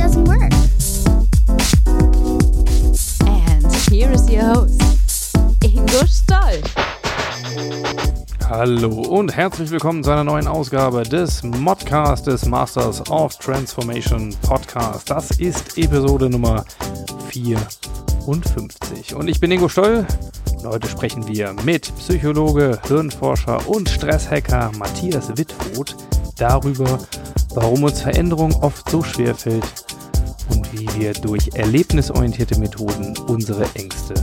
Doesn't work? And here is your host, Ingo Stoll. Hallo und herzlich willkommen zu einer neuen Ausgabe des Modcast des Masters of Transformation Podcast. Das ist Episode Nummer 54. Und ich bin Ingo Stoll und heute sprechen wir mit Psychologe, Hirnforscher und Stresshacker Matthias Wittfurt darüber, warum uns Veränderung oft so schwer fällt und wie wir durch erlebnisorientierte Methoden unsere Ängste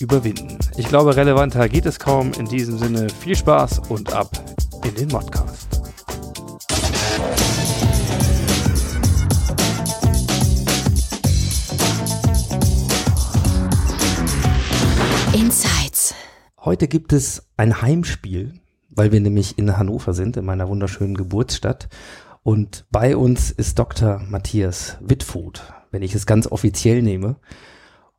überwinden. Ich glaube, relevanter geht es kaum. In diesem Sinne viel Spaß und ab in den Modcast. Insights. Heute gibt es ein Heimspiel, weil wir nämlich in Hannover sind, in meiner wunderschönen Geburtsstadt. Und bei uns ist Dr. Matthias Wittfurt, wenn ich es ganz offiziell nehme.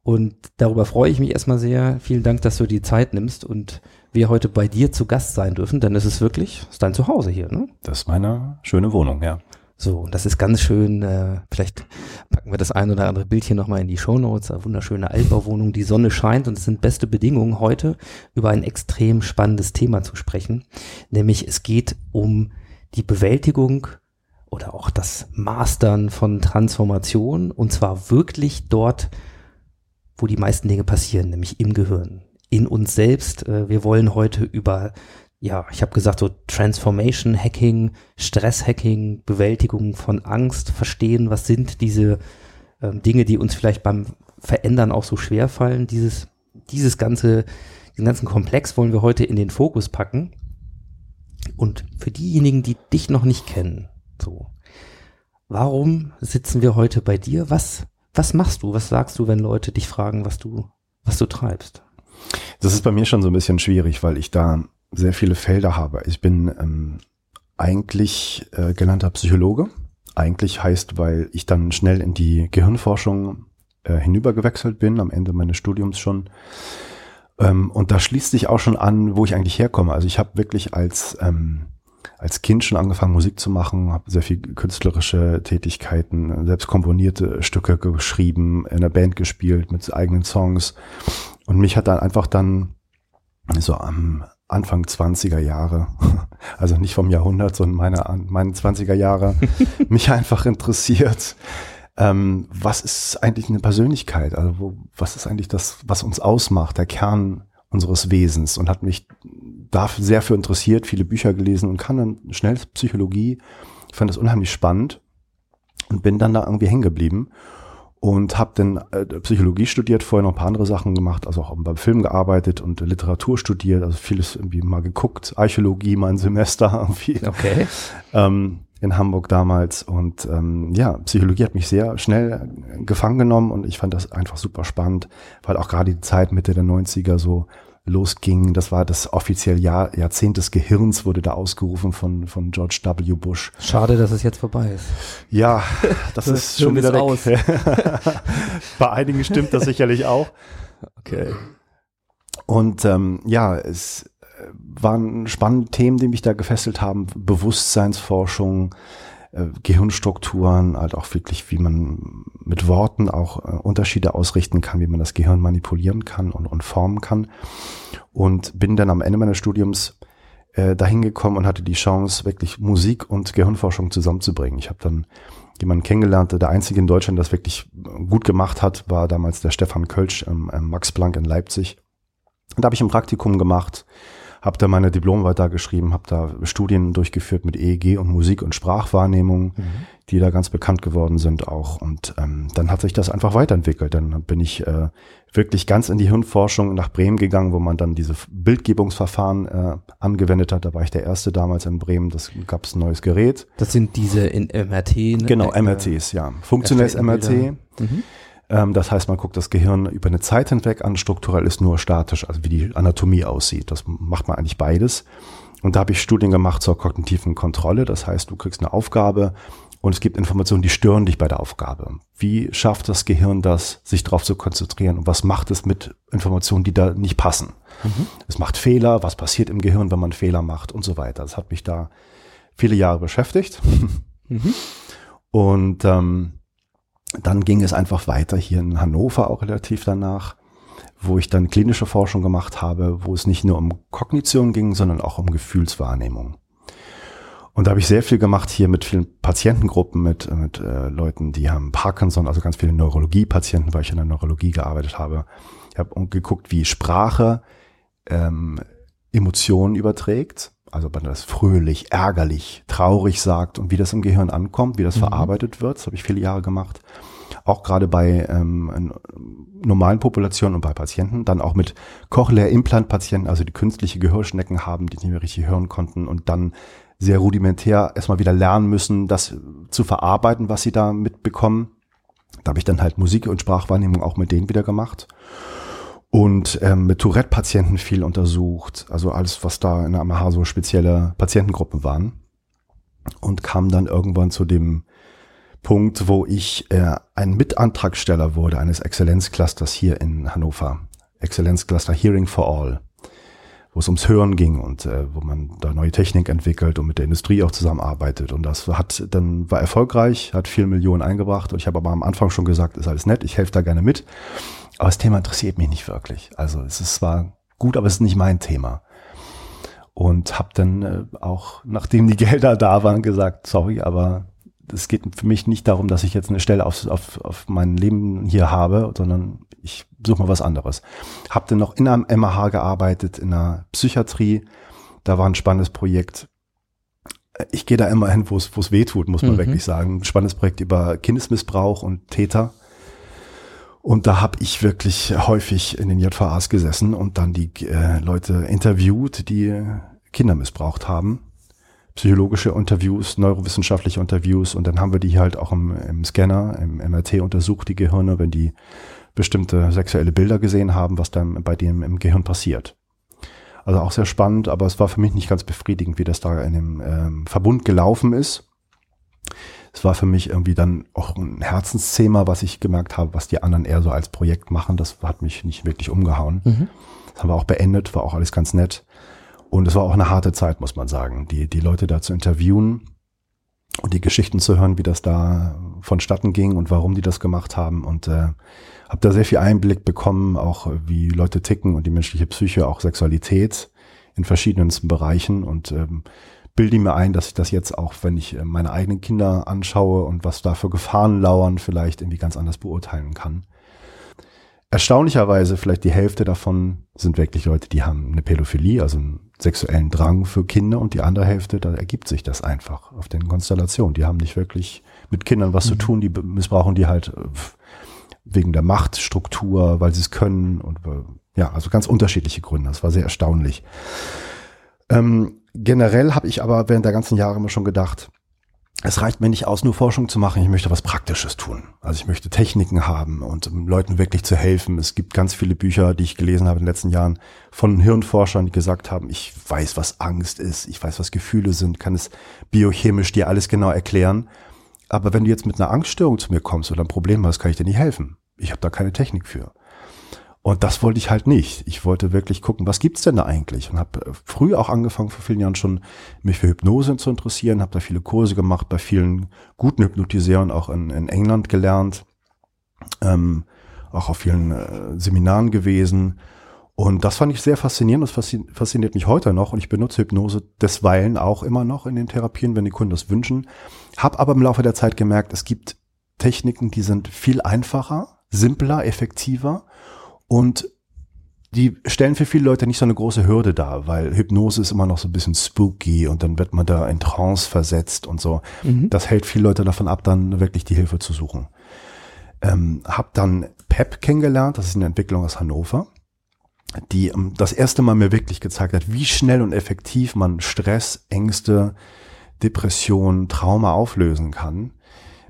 Und darüber freue ich mich erstmal sehr. Vielen Dank, dass du die Zeit nimmst und wir heute bei dir zu Gast sein dürfen, denn es ist wirklich, es ist dein Zuhause hier, ne? Das ist meine schöne Wohnung, ja. So, und das ist ganz schön, äh, vielleicht packen wir das ein oder andere Bildchen nochmal in die Shownotes, eine wunderschöne Altbauwohnung, die Sonne scheint und es sind beste Bedingungen, heute über ein extrem spannendes Thema zu sprechen, nämlich es geht um die Bewältigung oder auch das Mastern von Transformation. Und zwar wirklich dort, wo die meisten Dinge passieren, nämlich im Gehirn, in uns selbst. Äh, Wir wollen heute über ja, ich habe gesagt, so Transformation Hacking, Stress Hacking, Bewältigung von Angst, verstehen, was sind diese ähm, Dinge, die uns vielleicht beim Verändern auch so schwer fallen. Dieses, dieses ganze, den ganzen Komplex wollen wir heute in den Fokus packen. Und für diejenigen, die dich noch nicht kennen, so, warum sitzen wir heute bei dir? Was, was machst du? Was sagst du, wenn Leute dich fragen, was du, was du treibst? Das ist bei mir schon so ein bisschen schwierig, weil ich da sehr viele Felder habe. Ich bin ähm, eigentlich äh, gelernter Psychologe. Eigentlich heißt, weil ich dann schnell in die Gehirnforschung äh, hinübergewechselt bin, am Ende meines Studiums schon. Ähm, und da schließt sich auch schon an, wo ich eigentlich herkomme. Also ich habe wirklich als ähm, als Kind schon angefangen, Musik zu machen, habe sehr viel künstlerische Tätigkeiten, selbst komponierte Stücke geschrieben, in der Band gespielt mit eigenen Songs. Und mich hat dann einfach dann so am Anfang 20er Jahre, also nicht vom Jahrhundert, sondern meine, meine 20er Jahre, mich einfach interessiert, ähm, was ist eigentlich eine Persönlichkeit? Also wo, was ist eigentlich das, was uns ausmacht, der Kern unseres Wesens und hat mich da sehr für interessiert, viele Bücher gelesen und kann dann schnell Psychologie. Ich fand das unheimlich spannend und bin dann da irgendwie hängen geblieben und habe dann äh, Psychologie studiert, vorher noch ein paar andere Sachen gemacht, also auch beim Film gearbeitet und Literatur studiert, also vieles irgendwie mal geguckt, Archäologie mein Semester irgendwie. Okay. Ähm, in Hamburg damals und ähm, ja, Psychologie hat mich sehr schnell gefangen genommen und ich fand das einfach super spannend, weil auch gerade die Zeit Mitte der 90er so losging. Das war das offizielle Jahr, Jahrzehnt des Gehirns, wurde da ausgerufen von, von George W. Bush. Schade, dass es jetzt vorbei ist. Ja, das, Das ist schon wieder weg. Bei einigen stimmt das sicherlich auch. Okay. Und ähm, ja, es äh, waren spannende Themen, die mich da gefesselt haben. Bewusstseinsforschung, äh, Gehirnstrukturen, halt auch wirklich, wie man mit Worten auch äh, Unterschiede ausrichten kann, wie man das Gehirn manipulieren kann und, und formen kann. Und bin dann am Ende meines Studiums äh, dahin gekommen und hatte die Chance, wirklich Musik und Gehirnforschung zusammenzubringen. Ich habe dann jemanden kennengelernt, der einzige in Deutschland, der das wirklich gut gemacht hat, war damals der Stefan Kölsch am ähm, Max Planck in Leipzig. Und da habe ich ein Praktikum gemacht, habe da meine Diplomarbeit da geschrieben, habe da Studien durchgeführt mit EEG und Musik und Sprachwahrnehmung, die da ganz bekannt geworden sind auch. Und ähm, dann hat sich das einfach weiterentwickelt. Dann bin ich äh, wirklich ganz in die Hirnforschung nach Bremen gegangen, wo man dann diese Bildgebungsverfahren äh, angewendet hat. Da war ich der Erste damals in Bremen. Das gab es ein neues Gerät. Das sind diese in MRT. Ne? Genau, Äh, MRTs, ja. Funktionelles MRT. Mhm. Ähm, das heißt, man guckt das Gehirn über eine Zeit hinweg an. Strukturell ist nur statisch, also wie die Anatomie aussieht. Das macht man eigentlich beides. Und da habe ich Studien gemacht zur kognitiven Kontrolle. Das heißt, du kriegst eine Aufgabe und es gibt Informationen, die stören dich bei der Aufgabe. Wie schafft das Gehirn das, sich darauf zu konzentrieren? Und was macht es mit Informationen, die da nicht passen? Es macht Fehler. Was passiert im Gehirn, wenn man Fehler macht und so weiter? Das hat mich da viele Jahre beschäftigt. Und ähm, dann ging es einfach weiter hier in Hannover auch relativ danach, wo ich dann klinische Forschung gemacht habe, wo es nicht nur um Kognition ging, sondern auch um Gefühlswahrnehmung. Und da habe ich sehr viel gemacht hier mit vielen Patientengruppen, mit, mit äh, Leuten, die haben Parkinson, also ganz viele Neurologie-Patienten, weil ich in der Neurologie gearbeitet habe. Ich habe geguckt, wie Sprache ähm, Emotionen überträgt. Also wenn man das fröhlich, ärgerlich, traurig sagt und wie das im Gehirn ankommt, wie das verarbeitet wird. Das habe ich viele Jahre gemacht. Auch gerade bei ähm, normalen Populationen und bei Patienten. Dann auch mit Cochlea-Implant-Patienten, also die künstliche Gehörschnecken haben, die nicht mehr richtig hören konnten und dann sehr rudimentär erstmal wieder lernen müssen, das zu verarbeiten, was sie da mitbekommen. Da habe ich dann halt Musik und Sprachwahrnehmung auch mit denen wieder gemacht und ähm, mit Tourette-Patienten viel untersucht, also alles, was da in der AMH so spezielle Patientengruppen waren. Und kam dann irgendwann zu dem Punkt, wo ich äh, ein Mitantragsteller wurde eines Exzellenzclusters hier in Hannover, Exzellenzcluster Hearing for All, wo es ums Hören ging und äh, wo man da neue Technik entwickelt und mit der Industrie auch zusammenarbeitet und das hat dann war erfolgreich, hat viel Millionen eingebracht und ich habe aber am Anfang schon gesagt, ist alles nett, ich helfe da gerne mit. Aber das Thema interessiert mich nicht wirklich. Also es ist zwar gut, aber es ist nicht mein Thema. Und habe dann äh, auch, nachdem die Gelder da waren, gesagt, sorry, aber es geht für mich nicht darum, dass ich jetzt eine Stelle auf, auf, auf mein Leben hier habe, sondern ich suche mal was anderes. Hab dann noch in einem MAH gearbeitet, in einer Psychiatrie. Da war ein spannendes Projekt. Ich gehe da immer hin, wo es wo es weh tut, muss man Mhm. wirklich sagen. Ein spannendes Projekt über Kindesmissbrauch und Täter. Und da habe ich wirklich häufig in den JVAs gesessen und dann die äh, Leute interviewt, die Kinder missbraucht haben. Psychologische Interviews, neurowissenschaftliche Interviews und dann haben wir die halt auch im, im Scanner, im MRT untersucht, die Gehirne, wenn die bestimmte sexuelle Bilder gesehen haben, was dann bei denen im Gehirn passiert. Also auch sehr spannend, aber es war für mich nicht ganz befriedigend, wie das da in dem ähm, Verbund gelaufen ist. Es war für mich irgendwie dann auch ein Herzensthema, was ich gemerkt habe, was die anderen eher so als Projekt machen. Das hat mich nicht wirklich umgehauen. Mhm. Das haben wir auch beendet, war auch alles ganz nett. Und es war auch eine harte Zeit, muss man sagen, die, die Leute da zu interviewen und die Geschichten zu hören, wie das da vonstatten ging und warum die das gemacht haben. Und äh, habe da sehr viel Einblick bekommen, auch wie Leute ticken und die menschliche Psyche, auch Sexualität in verschiedensten Bereichen. Und ähm, bilde mir ein, dass ich das jetzt auch, wenn ich äh, meine eigenen Kinder anschaue und was da für Gefahren lauern, vielleicht irgendwie ganz anders beurteilen kann. Erstaunlicherweise, vielleicht die Hälfte davon sind wirklich Leute, die haben eine Pädophilie, also einen sexuellen Drang für Kinder und die andere Hälfte, da ergibt sich das einfach auf den Konstellationen. Die haben nicht wirklich mit Kindern was zu tun, die missbrauchen die halt äh, wegen der Machtstruktur, weil sie es können und äh, ja, also ganz unterschiedliche Gründe. Das war sehr erstaunlich. Ähm, generell habe ich aber während der ganzen Jahre immer schon gedacht, es reicht mir nicht aus, nur Forschung zu machen. Ich möchte was Praktisches tun. Also ich möchte Techniken haben und um Leuten wirklich zu helfen. Es gibt ganz viele Bücher, die ich gelesen habe in den letzten Jahren von Hirnforschern, die gesagt haben, ich weiß, was Angst ist, ich weiß, was Gefühle sind, kann es biochemisch dir alles genau erklären. Aber wenn du jetzt mit einer Angststörung zu mir kommst oder ein Problem hast, kann ich dir nicht helfen. Ich habe da keine Technik für. Und das wollte ich halt nicht. Ich wollte wirklich gucken, was gibt's denn da eigentlich? Und habe früh auch angefangen, vor vielen Jahren schon, mich für Hypnose zu interessieren, habe da viele Kurse gemacht, bei vielen guten Hypnotiseuren auch in, in England gelernt, ähm, auch auf vielen äh, Seminaren gewesen. Und das fand ich sehr faszinierend. Das faszi- fasziniert mich heute noch. Und ich benutze Hypnose desweilen auch immer noch in den Therapien, wenn die Kunden das wünschen. Hab aber im Laufe der Zeit gemerkt, es gibt Techniken, die sind viel einfacher, simpler, effektiver und die stellen für viele Leute nicht so eine große Hürde dar, weil Hypnose ist immer noch so ein bisschen spooky und dann wird man da in Trance versetzt und so. Mhm. Das hält viele Leute davon ab, dann wirklich die Hilfe zu suchen. Ähm, hab dann PEP kennengelernt, das ist eine Entwicklung aus Hannover, die ähm, das erste Mal mir wirklich gezeigt hat, wie schnell und effektiv man Stress, Ängste, Depression, Trauma auflösen kann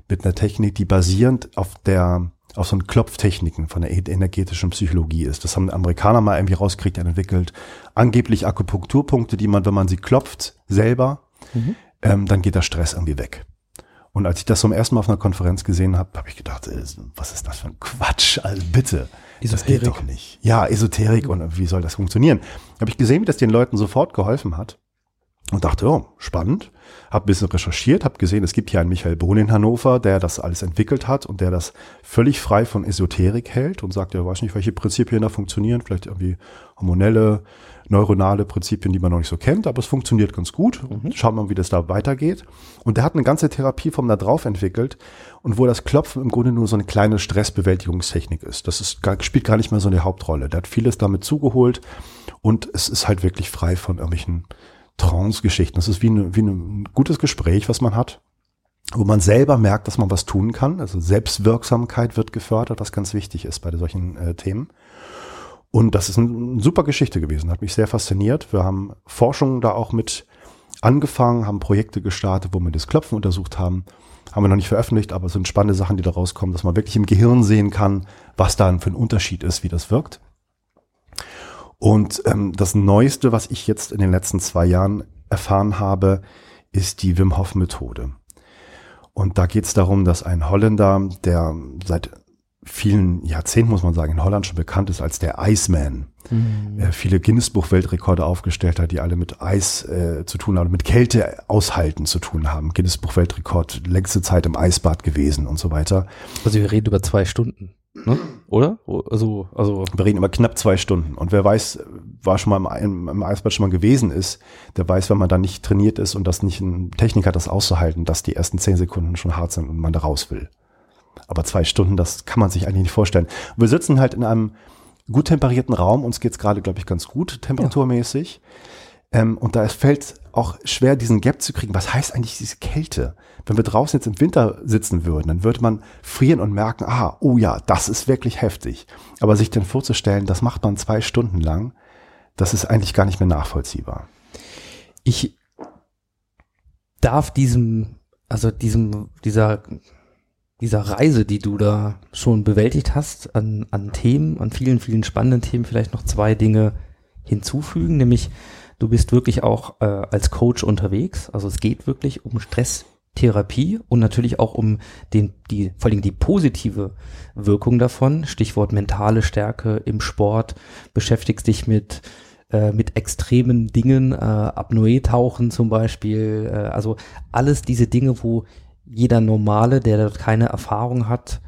mit einer Technik, die basierend auf der auf so einen Klopftechniken von der energetischen Psychologie ist. Das haben Amerikaner mal irgendwie rauskriegt und entwickelt. Angeblich Akupunkturpunkte, die man, wenn man sie klopft, selber, Mhm. ähm, dann geht der Stress irgendwie weg. Und als ich das zum ersten Mal auf einer Konferenz gesehen habe, habe ich gedacht, äh, was ist das für ein Quatsch? Also bitte. Das geht Esoterik. doch nicht. Ja, Esoterik und wie soll das funktionieren? Habe ich gesehen, wie das den Leuten sofort geholfen hat und dachte, oh, spannend. Habe ein bisschen recherchiert, habe gesehen, es gibt hier einen Michael Bohn in Hannover, der das alles entwickelt hat und der das völlig frei von Esoterik hält und sagt, er weiß nicht, welche Prinzipien da funktionieren, vielleicht irgendwie hormonelle, neuronale Prinzipien, die man noch nicht so kennt, aber es funktioniert ganz gut. Schauen wir mal, wie das da weitergeht. Und der hat eine ganze Therapieform da drauf entwickelt und wo das Klopfen im Grunde nur so eine kleine Stressbewältigungstechnik ist. Das ist, spielt gar nicht mehr so eine Hauptrolle. Der hat vieles damit zugeholt und es ist halt wirklich frei von irgendwelchen Trance-Geschichten. Das ist wie, eine, wie ein gutes Gespräch, was man hat, wo man selber merkt, dass man was tun kann. Also Selbstwirksamkeit wird gefördert, was ganz wichtig ist bei solchen äh, Themen. Und das ist eine super Geschichte gewesen, hat mich sehr fasziniert. Wir haben Forschung da auch mit angefangen, haben Projekte gestartet, wo wir das Klopfen untersucht haben. Haben wir noch nicht veröffentlicht, aber es sind spannende Sachen, die da rauskommen, dass man wirklich im Gehirn sehen kann, was da für ein Unterschied ist, wie das wirkt. Und ähm, das Neueste, was ich jetzt in den letzten zwei Jahren erfahren habe, ist die Wim Hof Methode. Und da geht es darum, dass ein Holländer, der seit vielen Jahrzehnten, muss man sagen, in Holland schon bekannt ist als der Iceman, äh, viele Guinness-Buch-Weltrekorde aufgestellt hat, die alle mit Eis äh, zu tun haben, mit Kälte aushalten zu tun haben. Guinness-Buch-Weltrekord, längste Zeit im Eisbad gewesen und so weiter. Also wir reden über zwei Stunden, ne? oder? Also, also Wir reden immer knapp zwei Stunden. Und wer weiß, war schon mal im, im, Eisbad schon mal gewesen ist, der weiß, wenn man da nicht trainiert ist und das nicht eine Technik hat, das auszuhalten, dass die ersten zehn Sekunden schon hart sind und man da raus will. Aber zwei Stunden, das kann man sich eigentlich nicht vorstellen. Wir sitzen halt in einem gut temperierten Raum. Uns geht's gerade, glaube ich, ganz gut temperaturmäßig. Ähm, und da es fällt auch schwer, diesen Gap zu kriegen. Was heißt eigentlich diese Kälte? Wenn wir draußen jetzt im Winter sitzen würden, dann würde man frieren und merken, ah, oh ja, das ist wirklich heftig. Aber sich dann vorzustellen, das macht man zwei Stunden lang, das ist eigentlich gar nicht mehr nachvollziehbar. ich darf diesem, also diesem, dieser, dieser Reise, die du da schon bewältigt hast, an, an Themen, an vielen, vielen spannenden Themen vielleicht noch zwei Dinge hinzufügen, nämlich du bist wirklich auch äh, als Coach unterwegs, also es geht wirklich um Stresstherapie und natürlich auch um den, die, vor allem die positive Wirkung davon, Stichwort mentale Stärke im Sport, beschäftigst dich mit äh, mit extremen Dingen, äh, Apnoe-Tauchen zum Beispiel, äh, also alles diese Dinge, wo jeder Normale, der dort keine Erfahrung hat,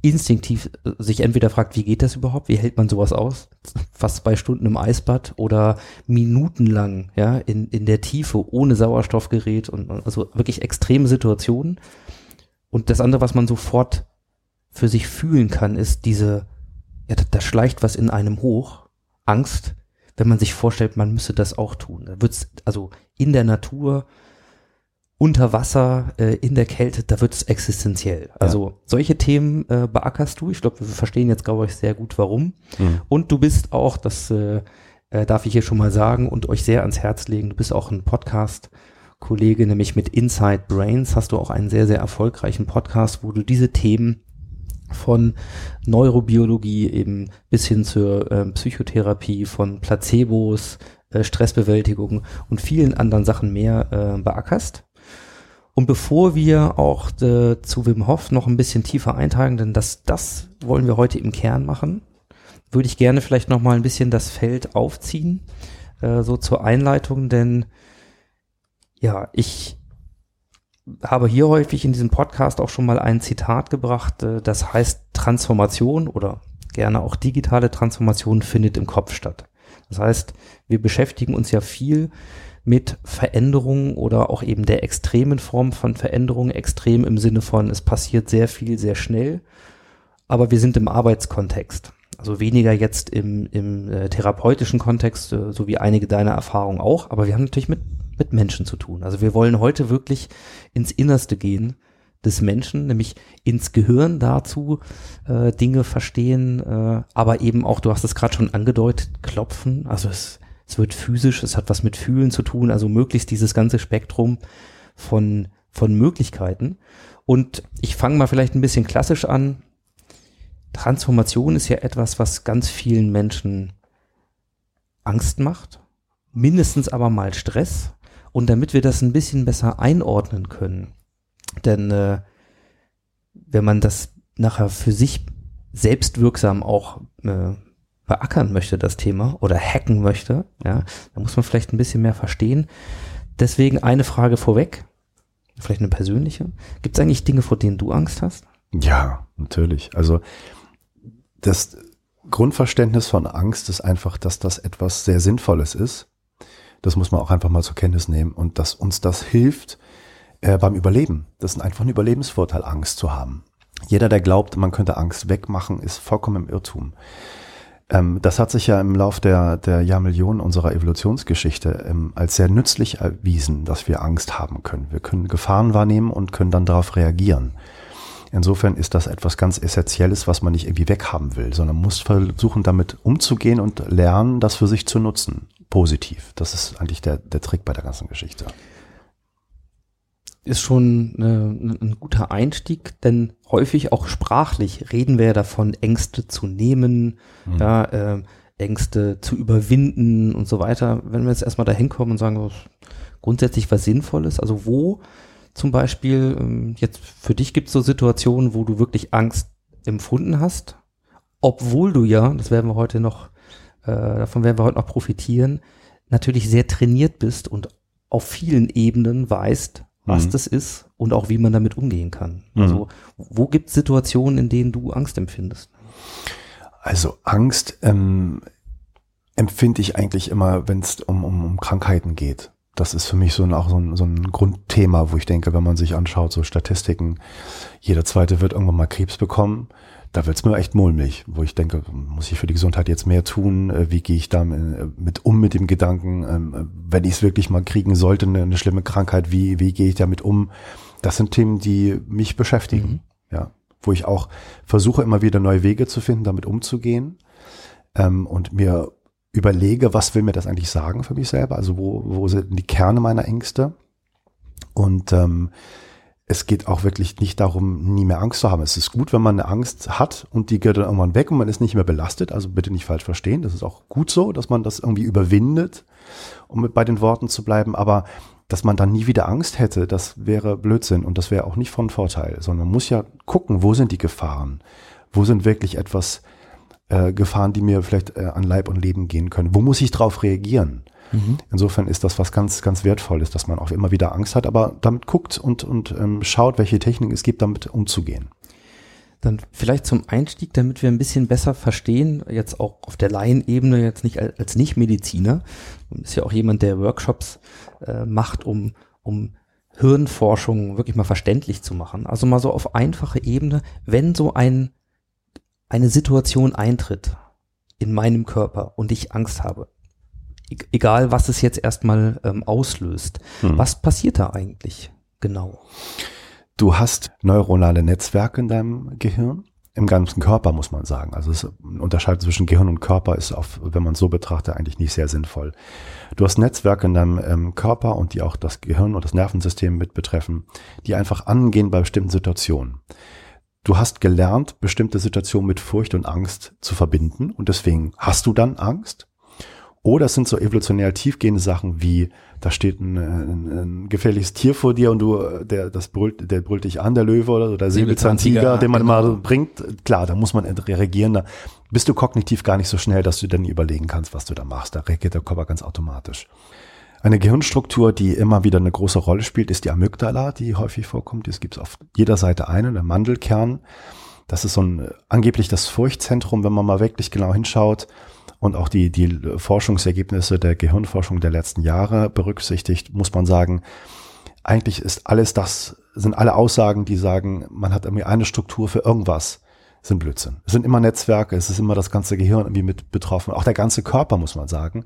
instinktiv äh, sich entweder fragt, wie geht das überhaupt, wie hält man sowas aus, fast zwei Stunden im Eisbad oder minutenlang, ja, in, in der Tiefe ohne Sauerstoffgerät und also wirklich extreme Situationen. Und das andere, was man sofort für sich fühlen kann, ist diese, ja, da, da schleicht was in einem hoch, Angst, wenn man sich vorstellt, man müsse das auch tun. Da wird's also in der Natur, unter Wasser, äh, in der Kälte, da wird's existenziell. Also solche Themen äh, beackerst du. Ich glaube, wir verstehen jetzt, glaube ich, sehr gut, warum. Mhm. Und du bist auch, das äh, äh, darf ich hier schon mal sagen und euch sehr ans Herz legen, du bist auch ein Podcast-Kollege, nämlich mit Inside Brains hast du auch einen sehr, sehr erfolgreichen Podcast, wo du diese Themen von Neurobiologie eben bis hin zur ähm, Psychotherapie, von Placebos, äh, Stressbewältigung und vielen anderen Sachen mehr äh, beackerst. Und bevor wir auch äh, zu Wim Hof noch ein bisschen tiefer eintauchen, denn das, das wollen wir heute im Kern machen, würde ich gerne vielleicht noch mal ein bisschen das Feld aufziehen, äh, so zur Einleitung, denn ja, ich habe hier häufig in diesem Podcast auch schon mal ein Zitat gebracht, äh, das heißt Transformation oder gerne auch digitale Transformation findet im Kopf statt. Das heißt, wir beschäftigen uns ja viel mit Veränderungen oder auch eben der extremen Form von Veränderungen, extrem im Sinne von, es passiert sehr viel, sehr schnell, aber wir sind im Arbeitskontext. Also weniger jetzt im, im äh, therapeutischen Kontext, äh, so wie einige deiner Erfahrungen auch, aber wir haben natürlich mit, mit Menschen zu tun. Also wir wollen heute wirklich ins Innerste gehen des Menschen, nämlich ins Gehirn dazu äh, Dinge verstehen, äh, aber eben auch, du hast es gerade schon angedeutet, klopfen. Also es, es wird physisch, es hat was mit Fühlen zu tun, also möglichst dieses ganze Spektrum von, von Möglichkeiten. Und ich fange mal vielleicht ein bisschen klassisch an. Transformation ist ja etwas, was ganz vielen Menschen Angst macht, mindestens aber mal Stress. Und damit wir das ein bisschen besser einordnen können, denn äh, wenn man das nachher für sich selbstwirksam auch äh, beackern möchte, das Thema, oder hacken möchte, ja, dann muss man vielleicht ein bisschen mehr verstehen. Deswegen eine Frage vorweg, vielleicht eine persönliche. Gibt es eigentlich Dinge, vor denen du Angst hast? Ja, natürlich. Also das Grundverständnis von Angst ist einfach, dass das etwas sehr Sinnvolles ist. Das muss man auch einfach mal zur Kenntnis nehmen und dass uns das hilft, äh, beim Überleben. Das ist einfach ein Überlebensvorteil, Angst zu haben. Jeder, der glaubt, man könnte Angst wegmachen, ist vollkommen im Irrtum. Ähm, das hat sich ja im Lauf der, der Jahrmillionen unserer Evolutionsgeschichte ähm, als sehr nützlich erwiesen, dass wir Angst haben können. Wir können Gefahren wahrnehmen und können dann darauf reagieren. Insofern ist das etwas ganz Essentielles, was man nicht irgendwie weghaben will, sondern muss versuchen, damit umzugehen und lernen, das für sich zu nutzen. Positiv. Das ist eigentlich der, der Trick bei der ganzen Geschichte ist schon eine, ein guter Einstieg, denn häufig auch sprachlich reden wir ja davon, Ängste zu nehmen, mhm. ja, äh, Ängste zu überwinden und so weiter. Wenn wir jetzt erstmal dahin kommen und sagen, grundsätzlich was Sinnvolles, also wo zum Beispiel, ähm, jetzt für dich gibt es so Situationen, wo du wirklich Angst empfunden hast, obwohl du ja, das werden wir heute noch, äh, davon werden wir heute noch profitieren, natürlich sehr trainiert bist und auf vielen Ebenen weißt, was mhm. das ist und auch wie man damit umgehen kann. Mhm. Also wo gibt es Situationen, in denen du Angst empfindest? Also Angst ähm, empfinde ich eigentlich immer, wenn es um, um, um Krankheiten geht. Das ist für mich so ein, auch so ein, so ein Grundthema, wo ich denke, wenn man sich anschaut, so Statistiken, jeder zweite wird irgendwann mal Krebs bekommen da wird's mir echt mulmig, wo ich denke, muss ich für die Gesundheit jetzt mehr tun? Äh, wie gehe ich damit äh, um mit dem Gedanken, ähm, wenn ich es wirklich mal kriegen sollte, eine, eine, schlimme Krankheit, wie, wie gehe ich damit um? Das sind Themen, die mich beschäftigen, mhm. ja, wo ich auch versuche, immer wieder neue Wege zu finden, damit umzugehen ähm, und mir überlege, was will mir das eigentlich sagen für mich selber? Also wo, wo sind die Kerne meiner Ängste? Und ähm, es geht auch wirklich nicht darum, nie mehr Angst zu haben. Es ist gut, wenn man eine Angst hat und die geht dann irgendwann weg und man ist nicht mehr belastet. Also bitte nicht falsch verstehen. Das ist auch gut so, dass man das irgendwie überwindet, um bei den Worten zu bleiben. Aber dass man dann nie wieder Angst hätte, das wäre Blödsinn und das wäre auch nicht von Vorteil, sondern man muss ja gucken, wo sind die Gefahren? Wo sind wirklich etwas äh, Gefahren, die mir vielleicht äh, an Leib und Leben gehen können? Wo muss ich drauf reagieren? Insofern ist das was ganz, ganz Wertvolles, dass man auch immer wieder Angst hat, aber damit guckt und, und ähm, schaut, welche Techniken es gibt, damit umzugehen. Dann vielleicht zum Einstieg, damit wir ein bisschen besser verstehen, jetzt auch auf der Laienebene, jetzt nicht als, als Nicht-Mediziner, ist ja auch jemand, der Workshops äh, macht, um, um Hirnforschung wirklich mal verständlich zu machen. Also mal so auf einfache Ebene, wenn so ein, eine Situation eintritt in meinem Körper und ich Angst habe, egal was es jetzt erstmal ähm, auslöst. Hm. Was passiert da eigentlich genau? Du hast neuronale Netzwerke in deinem Gehirn, im ganzen Körper muss man sagen. Also es unterscheidet zwischen Gehirn und Körper ist, auf, wenn man es so betrachtet, eigentlich nicht sehr sinnvoll. Du hast Netzwerke in deinem ähm, Körper und die auch das Gehirn und das Nervensystem mit betreffen, die einfach angehen bei bestimmten Situationen. Du hast gelernt, bestimmte Situationen mit Furcht und Angst zu verbinden und deswegen hast du dann Angst oder es sind so evolutionär tiefgehende Sachen wie, da steht ein, ein, ein gefährliches Tier vor dir und du, der, das brüllt, der brüllt dich an, der Löwe oder so, der Säbelzahntiger, den man genau. mal bringt. Klar, da muss man reagieren. Da bist du kognitiv gar nicht so schnell, dass du dann überlegen kannst, was du da machst. Da reagiert der Körper ganz automatisch. Eine Gehirnstruktur, die immer wieder eine große Rolle spielt, ist die Amygdala, die häufig vorkommt. Es gibt auf jeder Seite eine, der Mandelkern. Das ist so ein angeblich das Furchtzentrum, wenn man mal wirklich genau hinschaut und auch die, die Forschungsergebnisse der Gehirnforschung der letzten Jahre berücksichtigt, muss man sagen, eigentlich ist alles das, sind alle Aussagen, die sagen, man hat irgendwie eine Struktur für irgendwas, sind Blödsinn. Es sind immer Netzwerke, es ist immer das ganze Gehirn irgendwie mit betroffen, auch der ganze Körper, muss man sagen,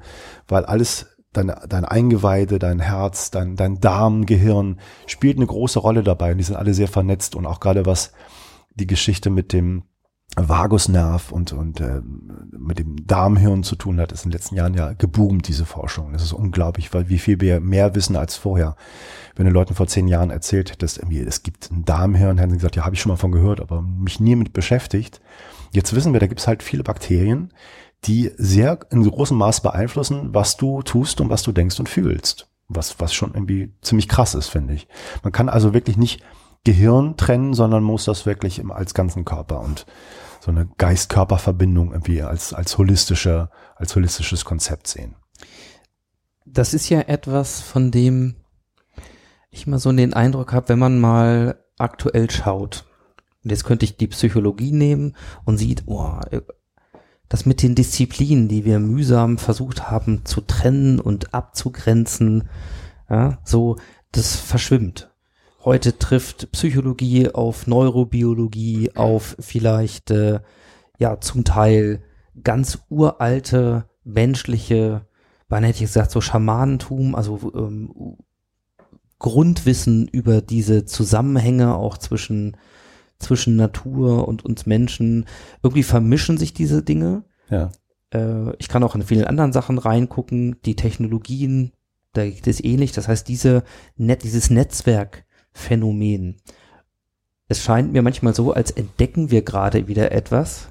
weil alles, deine, dein Eingeweide, dein Herz, dein, dein Darm, Gehirn spielt eine große Rolle dabei und die sind alle sehr vernetzt und auch gerade was die Geschichte mit dem Vagusnerv und, und äh, mit dem Darmhirn zu tun hat, ist in den letzten Jahren ja geboomt, diese Forschung. Das ist unglaublich, weil wie viel wir mehr wissen als vorher. Wenn du Leuten vor zehn Jahren erzählt hättest, irgendwie, es gibt ein Darmhirn, hätten sie gesagt, ja, habe ich schon mal von gehört, aber mich nie mit beschäftigt. Jetzt wissen wir, da gibt es halt viele Bakterien, die sehr in großem Maß beeinflussen, was du tust und was du denkst und fühlst. Was, was schon irgendwie ziemlich krass ist, finde ich. Man kann also wirklich nicht Gehirn trennen, sondern muss das wirklich im, als ganzen Körper und so eine Geist-Körper-Verbindung irgendwie als, als holistische, als holistisches Konzept sehen. Das ist ja etwas, von dem ich mal so den Eindruck habe, wenn man mal aktuell schaut. Und jetzt könnte ich die Psychologie nehmen und sieht, oh, das mit den Disziplinen, die wir mühsam versucht haben zu trennen und abzugrenzen, ja, so, das verschwimmt. Heute trifft Psychologie auf Neurobiologie, auf vielleicht äh, ja zum Teil ganz uralte menschliche, wann hätte ich gesagt, so Schamanentum, also ähm, Grundwissen über diese Zusammenhänge auch zwischen zwischen Natur und uns Menschen. Irgendwie vermischen sich diese Dinge. Ja. Äh, ich kann auch in vielen anderen Sachen reingucken. Die Technologien, da geht es ähnlich. Das heißt, diese Net, dieses Netzwerk Phänomen. Es scheint mir manchmal so, als entdecken wir gerade wieder etwas,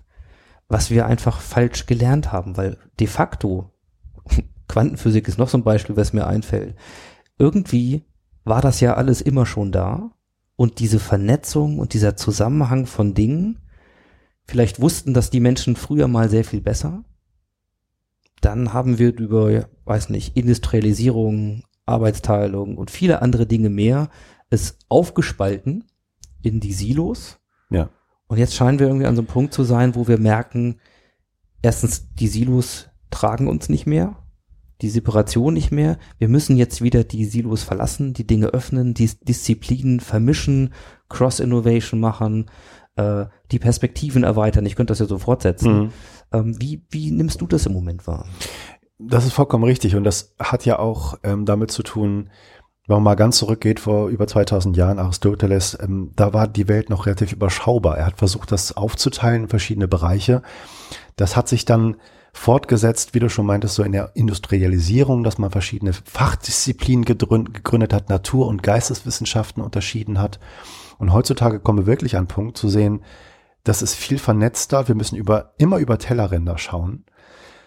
was wir einfach falsch gelernt haben, weil de facto, Quantenphysik ist noch so ein Beispiel, was mir einfällt, irgendwie war das ja alles immer schon da und diese Vernetzung und dieser Zusammenhang von Dingen, vielleicht wussten das die Menschen früher mal sehr viel besser, dann haben wir über, weiß nicht, Industrialisierung, Arbeitsteilung und viele andere Dinge mehr es aufgespalten in die Silos. Ja. Und jetzt scheinen wir irgendwie an so einem Punkt zu sein, wo wir merken, erstens, die Silos tragen uns nicht mehr, die Separation nicht mehr. Wir müssen jetzt wieder die Silos verlassen, die Dinge öffnen, die Disziplinen vermischen, Cross-Innovation machen, äh, die Perspektiven erweitern. Ich könnte das ja so fortsetzen. Mhm. Ähm, wie, wie nimmst du das im Moment wahr? Das ist vollkommen richtig und das hat ja auch ähm, damit zu tun, wenn man mal ganz zurückgeht vor über 2000 Jahren, Aristoteles, ähm, da war die Welt noch relativ überschaubar. Er hat versucht, das aufzuteilen in verschiedene Bereiche. Das hat sich dann fortgesetzt, wie du schon meintest, so in der Industrialisierung, dass man verschiedene Fachdisziplinen gegründet hat, Natur- und Geisteswissenschaften unterschieden hat. Und heutzutage kommen wir wirklich an den Punkt zu sehen, das ist viel vernetzter. Wir müssen über, immer über Tellerränder schauen.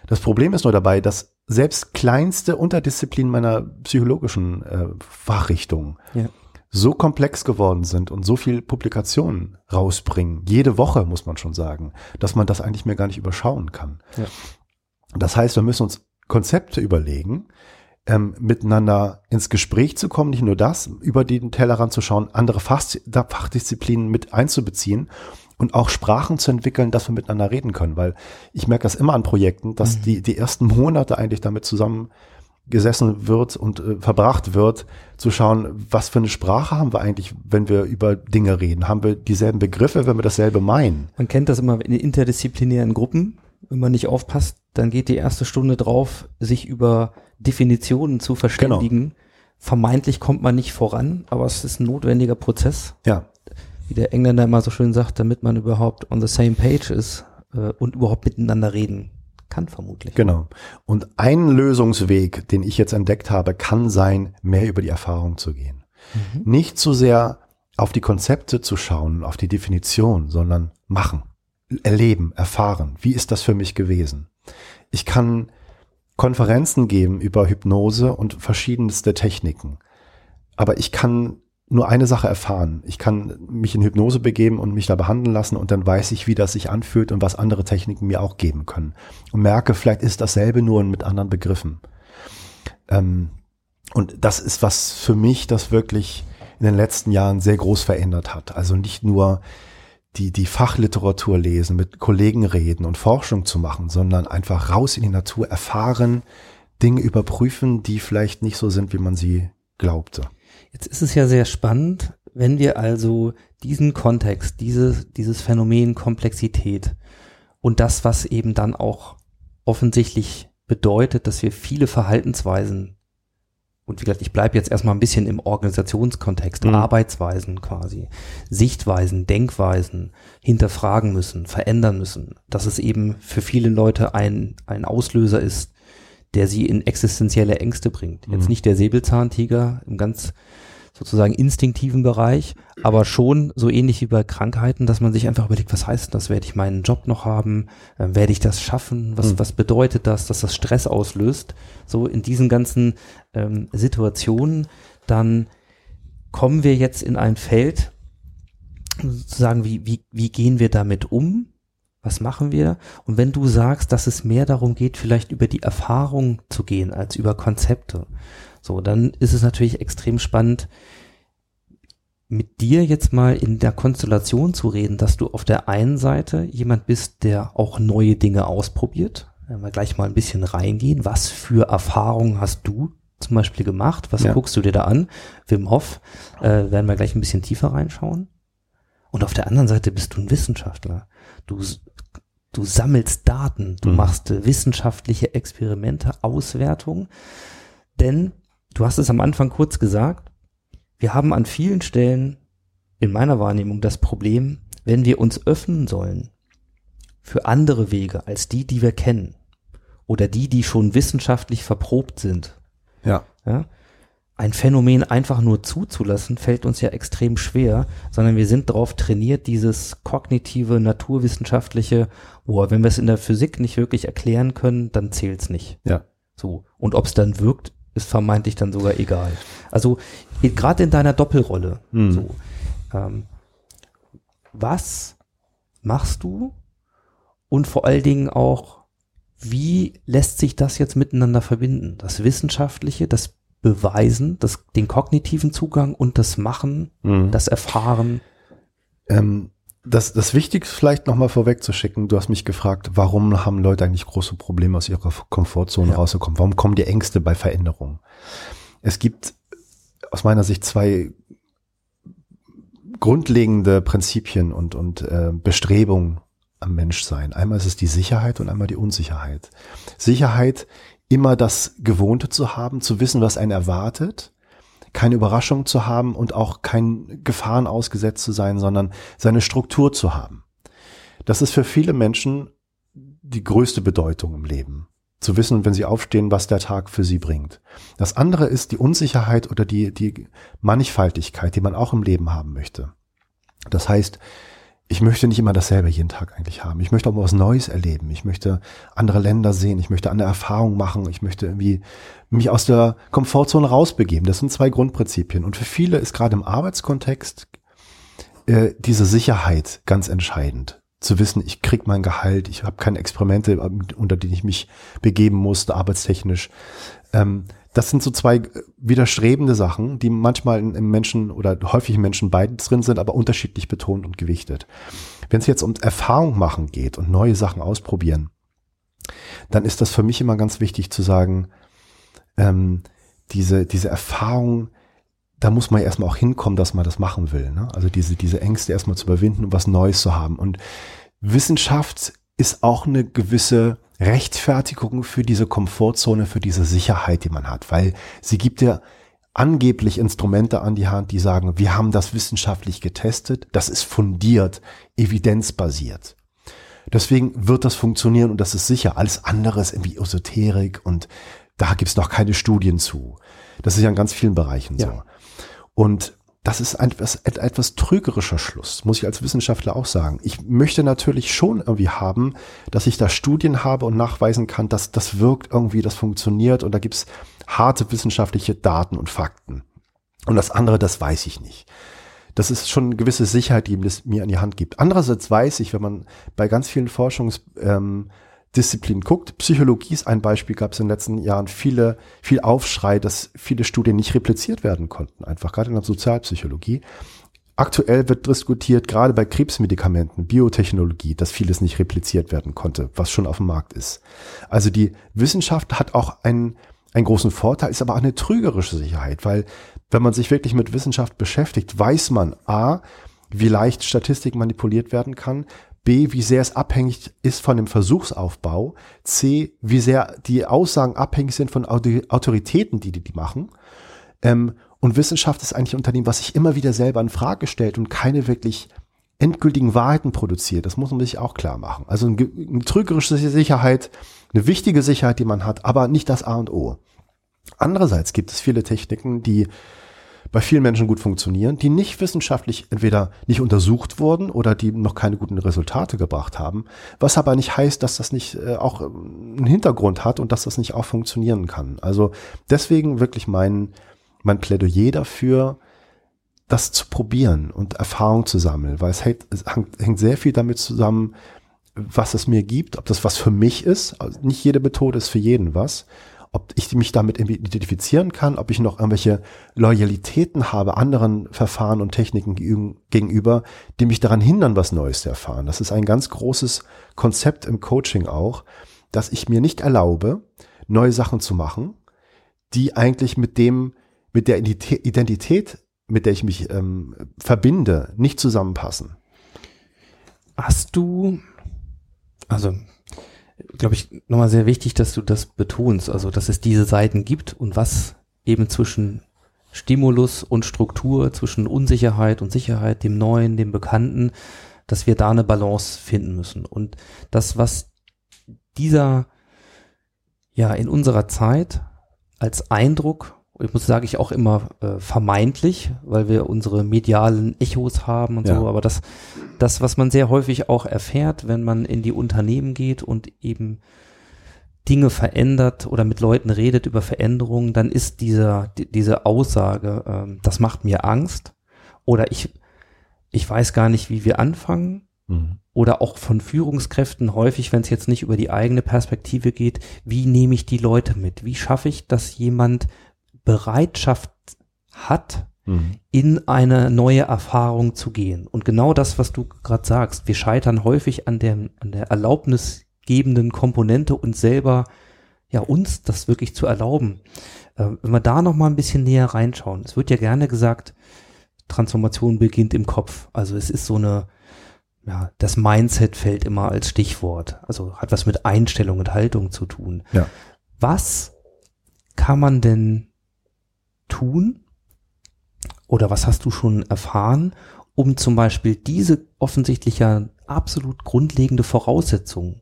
Das Problem ist nur dabei, dass selbst kleinste Unterdisziplinen meiner psychologischen äh, Fachrichtung ja. so komplex geworden sind und so viel Publikationen rausbringen, jede Woche muss man schon sagen, dass man das eigentlich mehr gar nicht überschauen kann. Ja. Das heißt, wir müssen uns Konzepte überlegen, ähm, miteinander ins Gespräch zu kommen, nicht nur das, über den Tellerrand zu schauen, andere Fach Fachdisziplinen mit einzubeziehen und auch Sprachen zu entwickeln, dass wir miteinander reden können, weil ich merke das immer an Projekten, dass mhm. die, die ersten Monate eigentlich damit zusammen gesessen wird und äh, verbracht wird, zu schauen, was für eine Sprache haben wir eigentlich, wenn wir über Dinge reden? Haben wir dieselben Begriffe, wenn wir dasselbe meinen? Man kennt das immer in interdisziplinären Gruppen. Wenn man nicht aufpasst, dann geht die erste Stunde drauf, sich über Definitionen zu verständigen. Genau. Vermeintlich kommt man nicht voran, aber es ist ein notwendiger Prozess. Ja wie der Engländer immer so schön sagt, damit man überhaupt on the same page ist äh, und überhaupt miteinander reden kann, vermutlich. Genau. Und ein Lösungsweg, den ich jetzt entdeckt habe, kann sein, mehr über die Erfahrung zu gehen. Mhm. Nicht zu sehr auf die Konzepte zu schauen, auf die Definition, sondern machen, erleben, erfahren. Wie ist das für mich gewesen? Ich kann Konferenzen geben über Hypnose und verschiedenste Techniken. Aber ich kann nur eine Sache erfahren. Ich kann mich in Hypnose begeben und mich da behandeln lassen und dann weiß ich, wie das sich anfühlt und was andere Techniken mir auch geben können. Und merke, vielleicht ist dasselbe nur mit anderen Begriffen. Ähm, und das ist was für mich, das wirklich in den letzten Jahren sehr groß verändert hat. Also nicht nur die, die Fachliteratur lesen, mit Kollegen reden und Forschung zu machen, sondern einfach raus in die Natur erfahren, Dinge überprüfen, die vielleicht nicht so sind, wie man sie glaubte. Jetzt ist es ja sehr spannend, wenn wir also diesen Kontext, dieses, dieses Phänomen Komplexität und das, was eben dann auch offensichtlich bedeutet, dass wir viele Verhaltensweisen und wie gesagt, ich bleibe jetzt erstmal ein bisschen im Organisationskontext, Mhm. Arbeitsweisen quasi, Sichtweisen, Denkweisen hinterfragen müssen, verändern müssen, dass es eben für viele Leute ein, ein Auslöser ist, der sie in existenzielle Ängste bringt. Jetzt Mhm. nicht der Säbelzahntiger im ganz sozusagen instinktiven Bereich, aber schon so ähnlich wie bei Krankheiten, dass man sich einfach überlegt, was heißt das? Werde ich meinen Job noch haben? Ähm, werde ich das schaffen? Was, Mhm. was bedeutet das, dass das Stress auslöst? So in diesen ganzen ähm, Situationen, dann kommen wir jetzt in ein Feld, sozusagen, wie, wie, wie gehen wir damit um? Was machen wir? Und wenn du sagst, dass es mehr darum geht, vielleicht über die Erfahrung zu gehen, als über Konzepte, so, dann ist es natürlich extrem spannend, mit dir jetzt mal in der Konstellation zu reden, dass du auf der einen Seite jemand bist, der auch neue Dinge ausprobiert. Wenn wir gleich mal ein bisschen reingehen. Was für Erfahrungen hast du zum Beispiel gemacht? Was Ja. guckst du dir da an? Wim Hof, äh, werden wir gleich ein bisschen tiefer reinschauen. Und auf der anderen Seite bist du ein Wissenschaftler. Du, du sammelst Daten, du Mhm. machst äh, wissenschaftliche Experimente, Auswertungen. Denn, du hast es am Anfang kurz gesagt, wir haben an vielen Stellen in meiner Wahrnehmung das Problem, wenn wir uns öffnen sollen für andere Wege als die, die wir kennen oder die, die schon wissenschaftlich verprobt sind, Ja. ja, ein Phänomen einfach nur zuzulassen, fällt uns ja extrem schwer, sondern wir sind darauf trainiert, dieses kognitive, naturwissenschaftliche, boah, wenn wir es in der Physik nicht wirklich erklären können, dann zählt's nicht. Ja. So. Und ob es dann wirkt, ist vermeintlich dann sogar egal. Also gerade in deiner Doppelrolle, Mhm. so, ähm, was machst du und vor allen Dingen auch, wie lässt sich das jetzt miteinander verbinden? Das Wissenschaftliche, das Beweisen, das, den kognitiven Zugang und das Machen, Mhm. das Erfahren. Ähm, das, das Wichtigste vielleicht nochmal vorwegzuschicken, du hast mich gefragt, warum haben Leute eigentlich große Probleme aus ihrer Komfortzone Ja. rauszukommen? Warum kommen die Ängste bei Veränderungen? Es gibt aus meiner Sicht zwei grundlegende Prinzipien und, und äh, Bestrebungen am Menschsein. Einmal ist es die Sicherheit und einmal die Unsicherheit. Sicherheit, immer das Gewohnte zu haben, zu wissen, was einen erwartet, keine Überraschung zu haben und auch keinen Gefahren ausgesetzt zu sein, sondern seine Struktur zu haben. Das ist für viele Menschen die größte Bedeutung im Leben. Zu wissen, wenn sie aufstehen, was der Tag für sie bringt. Das andere ist die Unsicherheit oder die, die Mannigfaltigkeit, die man auch im Leben haben möchte. Das heißt, ich möchte nicht immer dasselbe jeden Tag eigentlich haben. Ich möchte auch mal was Neues erleben. Ich möchte andere Länder sehen. Ich möchte andere Erfahrungen machen. Ich möchte irgendwie mich aus der Komfortzone rausbegeben. Das sind zwei Grundprinzipien. Und für viele ist gerade im Arbeitskontext äh, diese Sicherheit ganz entscheidend. Zu wissen, ich krieg mein Gehalt, ich habe keine Experimente, unter denen ich mich begeben musste, arbeitstechnisch. Ähm, das sind so zwei widerstrebende Sachen, die manchmal im Menschen oder häufig im Menschen beiden drin sind, aber unterschiedlich betont und gewichtet. Wenn es jetzt um Erfahrung machen geht und neue Sachen ausprobieren, dann ist das für mich immer ganz wichtig zu sagen, ähm, diese, diese Erfahrung, da muss man erstmal auch hinkommen, dass man das machen will. Ne? Also diese, diese Ängste erstmal zu überwinden und was Neues zu haben. Und Wissenschaft ist auch eine gewisse Rechtfertigung für diese Komfortzone, für diese Sicherheit, die man hat, weil sie gibt ja angeblich Instrumente an die Hand, die sagen, wir haben das wissenschaftlich getestet, das ist fundiert, evidenzbasiert. Deswegen wird das funktionieren und das ist sicher. Alles andere ist irgendwie Esoterik und da gibt's noch keine Studien zu. Das ist ja in ganz vielen Bereichen so. Ja. Und das ist ein etwas, et- etwas trügerischer Schluss, muss ich als Wissenschaftler auch sagen. Ich möchte natürlich schon irgendwie haben, dass ich da Studien habe und nachweisen kann, dass das wirkt irgendwie, das funktioniert und da gibt's harte wissenschaftliche Daten und Fakten. Und das andere, das weiß ich nicht. Das ist schon eine gewisse Sicherheit, die es mir an die Hand gibt. Andererseits weiß ich, wenn man bei ganz vielen Forschungsdisziplinen ähm, Disziplinen guckt, Psychologie ist ein Beispiel, gab es in den letzten Jahren viele, viel Aufschrei, dass viele Studien nicht repliziert werden konnten, einfach gerade in der Sozialpsychologie. Aktuell wird diskutiert, gerade bei Krebsmedikamenten, Biotechnologie, dass vieles nicht repliziert werden konnte, was schon auf dem Markt ist. Also die Wissenschaft hat auch ein, einen großen Vorteil, ist aber auch eine trügerische Sicherheit, weil wenn man sich wirklich mit Wissenschaft beschäftigt, weiß man A, wie leicht Statistik manipuliert werden kann, B, wie sehr es abhängig ist von dem Versuchsaufbau, C, wie sehr die Aussagen abhängig sind von Autoritäten, die die, die machen. Ähm, und Wissenschaft ist eigentlich ein Unternehmen, was sich immer wieder selber in Frage stellt und keine wirklich endgültigen Wahrheiten produziert. Das muss man sich auch klar machen. Also eine, eine trügerische Sicherheit, eine wichtige Sicherheit, die man hat, aber nicht das A und O. Andererseits gibt es viele Techniken, die bei vielen Menschen gut funktionieren, die nicht wissenschaftlich entweder nicht untersucht wurden oder die noch keine guten Resultate gebracht haben, was aber nicht heißt, dass das nicht äh, auch einen Hintergrund hat und dass das nicht auch funktionieren kann. Also deswegen wirklich mein, mein Plädoyer dafür, das zu probieren und Erfahrung zu sammeln, weil es hängt, es hängt sehr viel damit zusammen, was es mir gibt, ob das was für mich ist. Also nicht jede Methode ist für jeden was. Ob ich mich damit identifizieren kann, ob ich noch irgendwelche Loyalitäten habe anderen Verfahren und Techniken gegenüber, die mich daran hindern, was Neues zu erfahren. Das ist ein ganz großes Konzept im Coaching auch, dass ich mir nicht erlaube, neue Sachen zu machen, die eigentlich mit dem, mit der Identität mit der ich mich ähm, verbinde, nicht zusammenpassen. Hast du, also glaube ich, nochmal sehr wichtig, dass du das betonst, also dass es diese Seiten gibt und was eben zwischen Stimulus und Struktur, zwischen Unsicherheit und Sicherheit, dem Neuen, dem Bekannten, dass wir da eine Balance finden müssen. Und das, was dieser, ja, in unserer Zeit als Eindruck ich muss sage ich auch immer äh, vermeintlich, weil wir unsere medialen Echos haben und ja. so, aber das, das, was man sehr häufig auch erfährt, wenn man in die Unternehmen geht und eben Dinge verändert oder mit Leuten redet über Veränderungen, dann ist dieser, die, diese Aussage, ähm, das macht mir Angst oder ich, ich weiß gar nicht, wie wir anfangen. Mhm. Oder auch von Führungskräften häufig, wenn es jetzt nicht über die eigene Perspektive geht, wie nehme ich die Leute mit? Wie schaffe ich, dass jemand Bereitschaft hat, mhm. in eine neue Erfahrung zu gehen. Und genau das, was du gerade sagst, wir scheitern häufig an der, an der erlaubnisgebenden Komponente, uns selber, ja, uns das wirklich zu erlauben. Äh, wenn wir da noch mal ein bisschen näher reinschauen, es wird ja gerne gesagt, Transformation beginnt im Kopf. Also es ist so eine, ja, das Mindset fällt immer als Stichwort. Also hat was mit Einstellung und Haltung zu tun. Ja. Was kann man denn tun? Oder was hast du schon erfahren, um zum Beispiel diese offensichtlich ja absolut grundlegende Voraussetzung,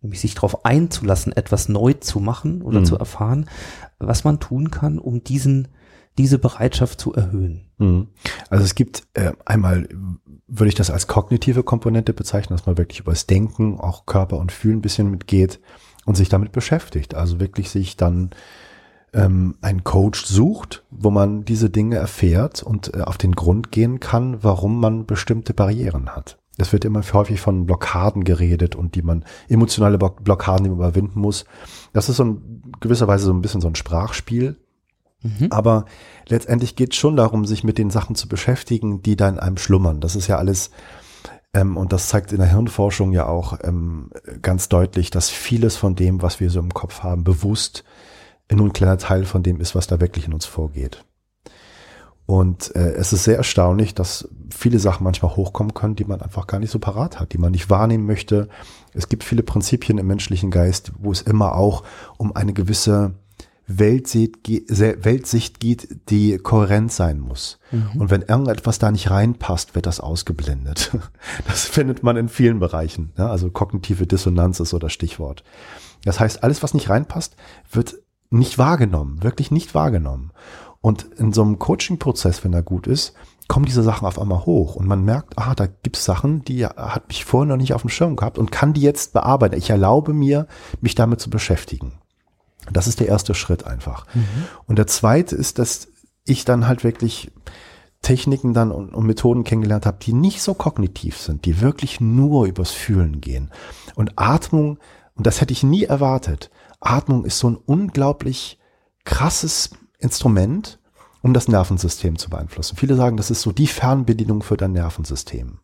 nämlich sich darauf einzulassen, etwas neu zu machen oder mhm. zu erfahren, was man tun kann, um diesen diese Bereitschaft zu erhöhen? Mhm. Also es gibt äh, einmal, würde ich das als kognitive Komponente bezeichnen, dass man wirklich über das Denken, auch Körper und Fühlen ein bisschen mitgeht und sich damit beschäftigt. Also wirklich sich dann ähm, einen Coach sucht, wo man diese Dinge erfährt und äh, auf den Grund gehen kann, warum man bestimmte Barrieren hat. Es wird immer häufig von Blockaden geredet und die man, emotionale Blockaden, die man überwinden muss. Das ist so ein, gewisserweise so ein bisschen so ein Sprachspiel. Mhm. Aber letztendlich geht es schon darum, sich mit den Sachen zu beschäftigen, die da in einem schlummern. Das ist ja alles, ähm, und das zeigt in der Hirnforschung ja auch ähm, ganz deutlich, dass vieles von dem, was wir so im Kopf haben, bewusst nur ein kleiner Teil von dem ist, was da wirklich in uns vorgeht. Und äh, es ist sehr erstaunlich, dass viele Sachen manchmal hochkommen können, die man einfach gar nicht so parat hat, die man nicht wahrnehmen möchte. Es gibt viele Prinzipien im menschlichen Geist, wo es immer auch um eine gewisse Weltsicht, Weltsicht geht, die kohärent sein muss. Mhm. Und wenn irgendetwas da nicht reinpasst, wird das ausgeblendet. Das findet man in vielen Bereichen. Ja, also kognitive Dissonanz ist so das Stichwort. Das heißt, alles, was nicht reinpasst, wird nicht wahrgenommen, wirklich nicht wahrgenommen. Und in so einem Coaching-Prozess, wenn er gut ist, kommen diese Sachen auf einmal hoch und man merkt, ah, da gibt's Sachen, die hat mich vorher noch nicht auf dem Schirm gehabt und kann die jetzt bearbeiten. Ich erlaube mir, mich damit zu beschäftigen. Das ist der erste Schritt einfach. Mhm. Und der zweite ist, dass ich dann halt wirklich Techniken dann und, und Methoden kennengelernt habe, die nicht so kognitiv sind, die wirklich nur übers Fühlen gehen. Und Atmung, und das hätte ich nie erwartet, Atmung ist so ein unglaublich krasses Instrument, um das Nervensystem zu beeinflussen. Viele sagen, das ist so die Fernbedienung für dein Nervensystem.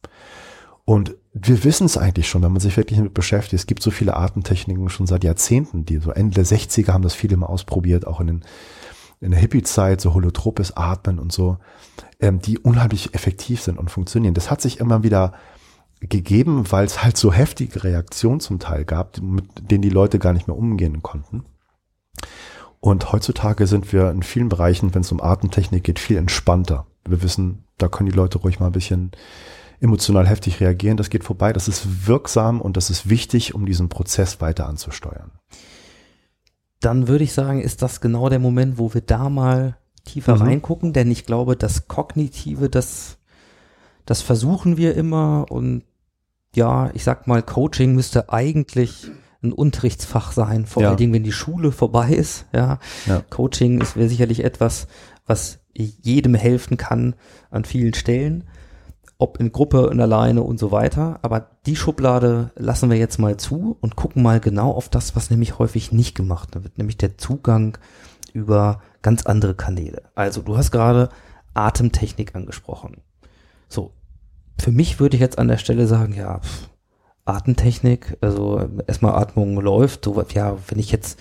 Und wir wissen es eigentlich schon, wenn man sich wirklich damit beschäftigt. Es gibt so viele Atemtechniken schon seit Jahrzehnten, die so Ende der 60er haben das viele mal ausprobiert, auch in, den, in der Hippie-Zeit, so holotropes Atmen und so, ähm, die unheimlich effektiv sind und funktionieren. Das hat sich immer wieder gegeben, weil es halt so heftige Reaktionen zum Teil gab, mit denen die Leute gar nicht mehr umgehen konnten. Und heutzutage sind wir in vielen Bereichen, wenn es um Atemtechnik geht, viel entspannter. Wir wissen, da können die Leute ruhig mal ein bisschen emotional heftig reagieren. Das geht vorbei. Das ist wirksam und das ist wichtig, um diesen Prozess weiter anzusteuern. Dann würde ich sagen, ist das genau der Moment, wo wir da mal tiefer Mhm. reingucken, denn ich glaube, das Kognitive, das, das versuchen wir immer und ja, ich sag mal, Coaching müsste eigentlich ein Unterrichtsfach sein, vor Ja. allen Dingen, wenn die Schule vorbei ist. Ja, Ja. Coaching ist wäre sicherlich etwas, was jedem helfen kann an vielen Stellen, ob in Gruppe, in alleine und so weiter. Aber die Schublade lassen wir jetzt mal zu und gucken mal genau auf das, was nämlich häufig nicht gemacht wird, nämlich der Zugang über ganz andere Kanäle. Also du hast gerade Atemtechnik angesprochen. So, für mich würde ich jetzt an der Stelle sagen, ja, pff, Atemtechnik, also erstmal Atmung läuft, so, ja, wenn ich jetzt,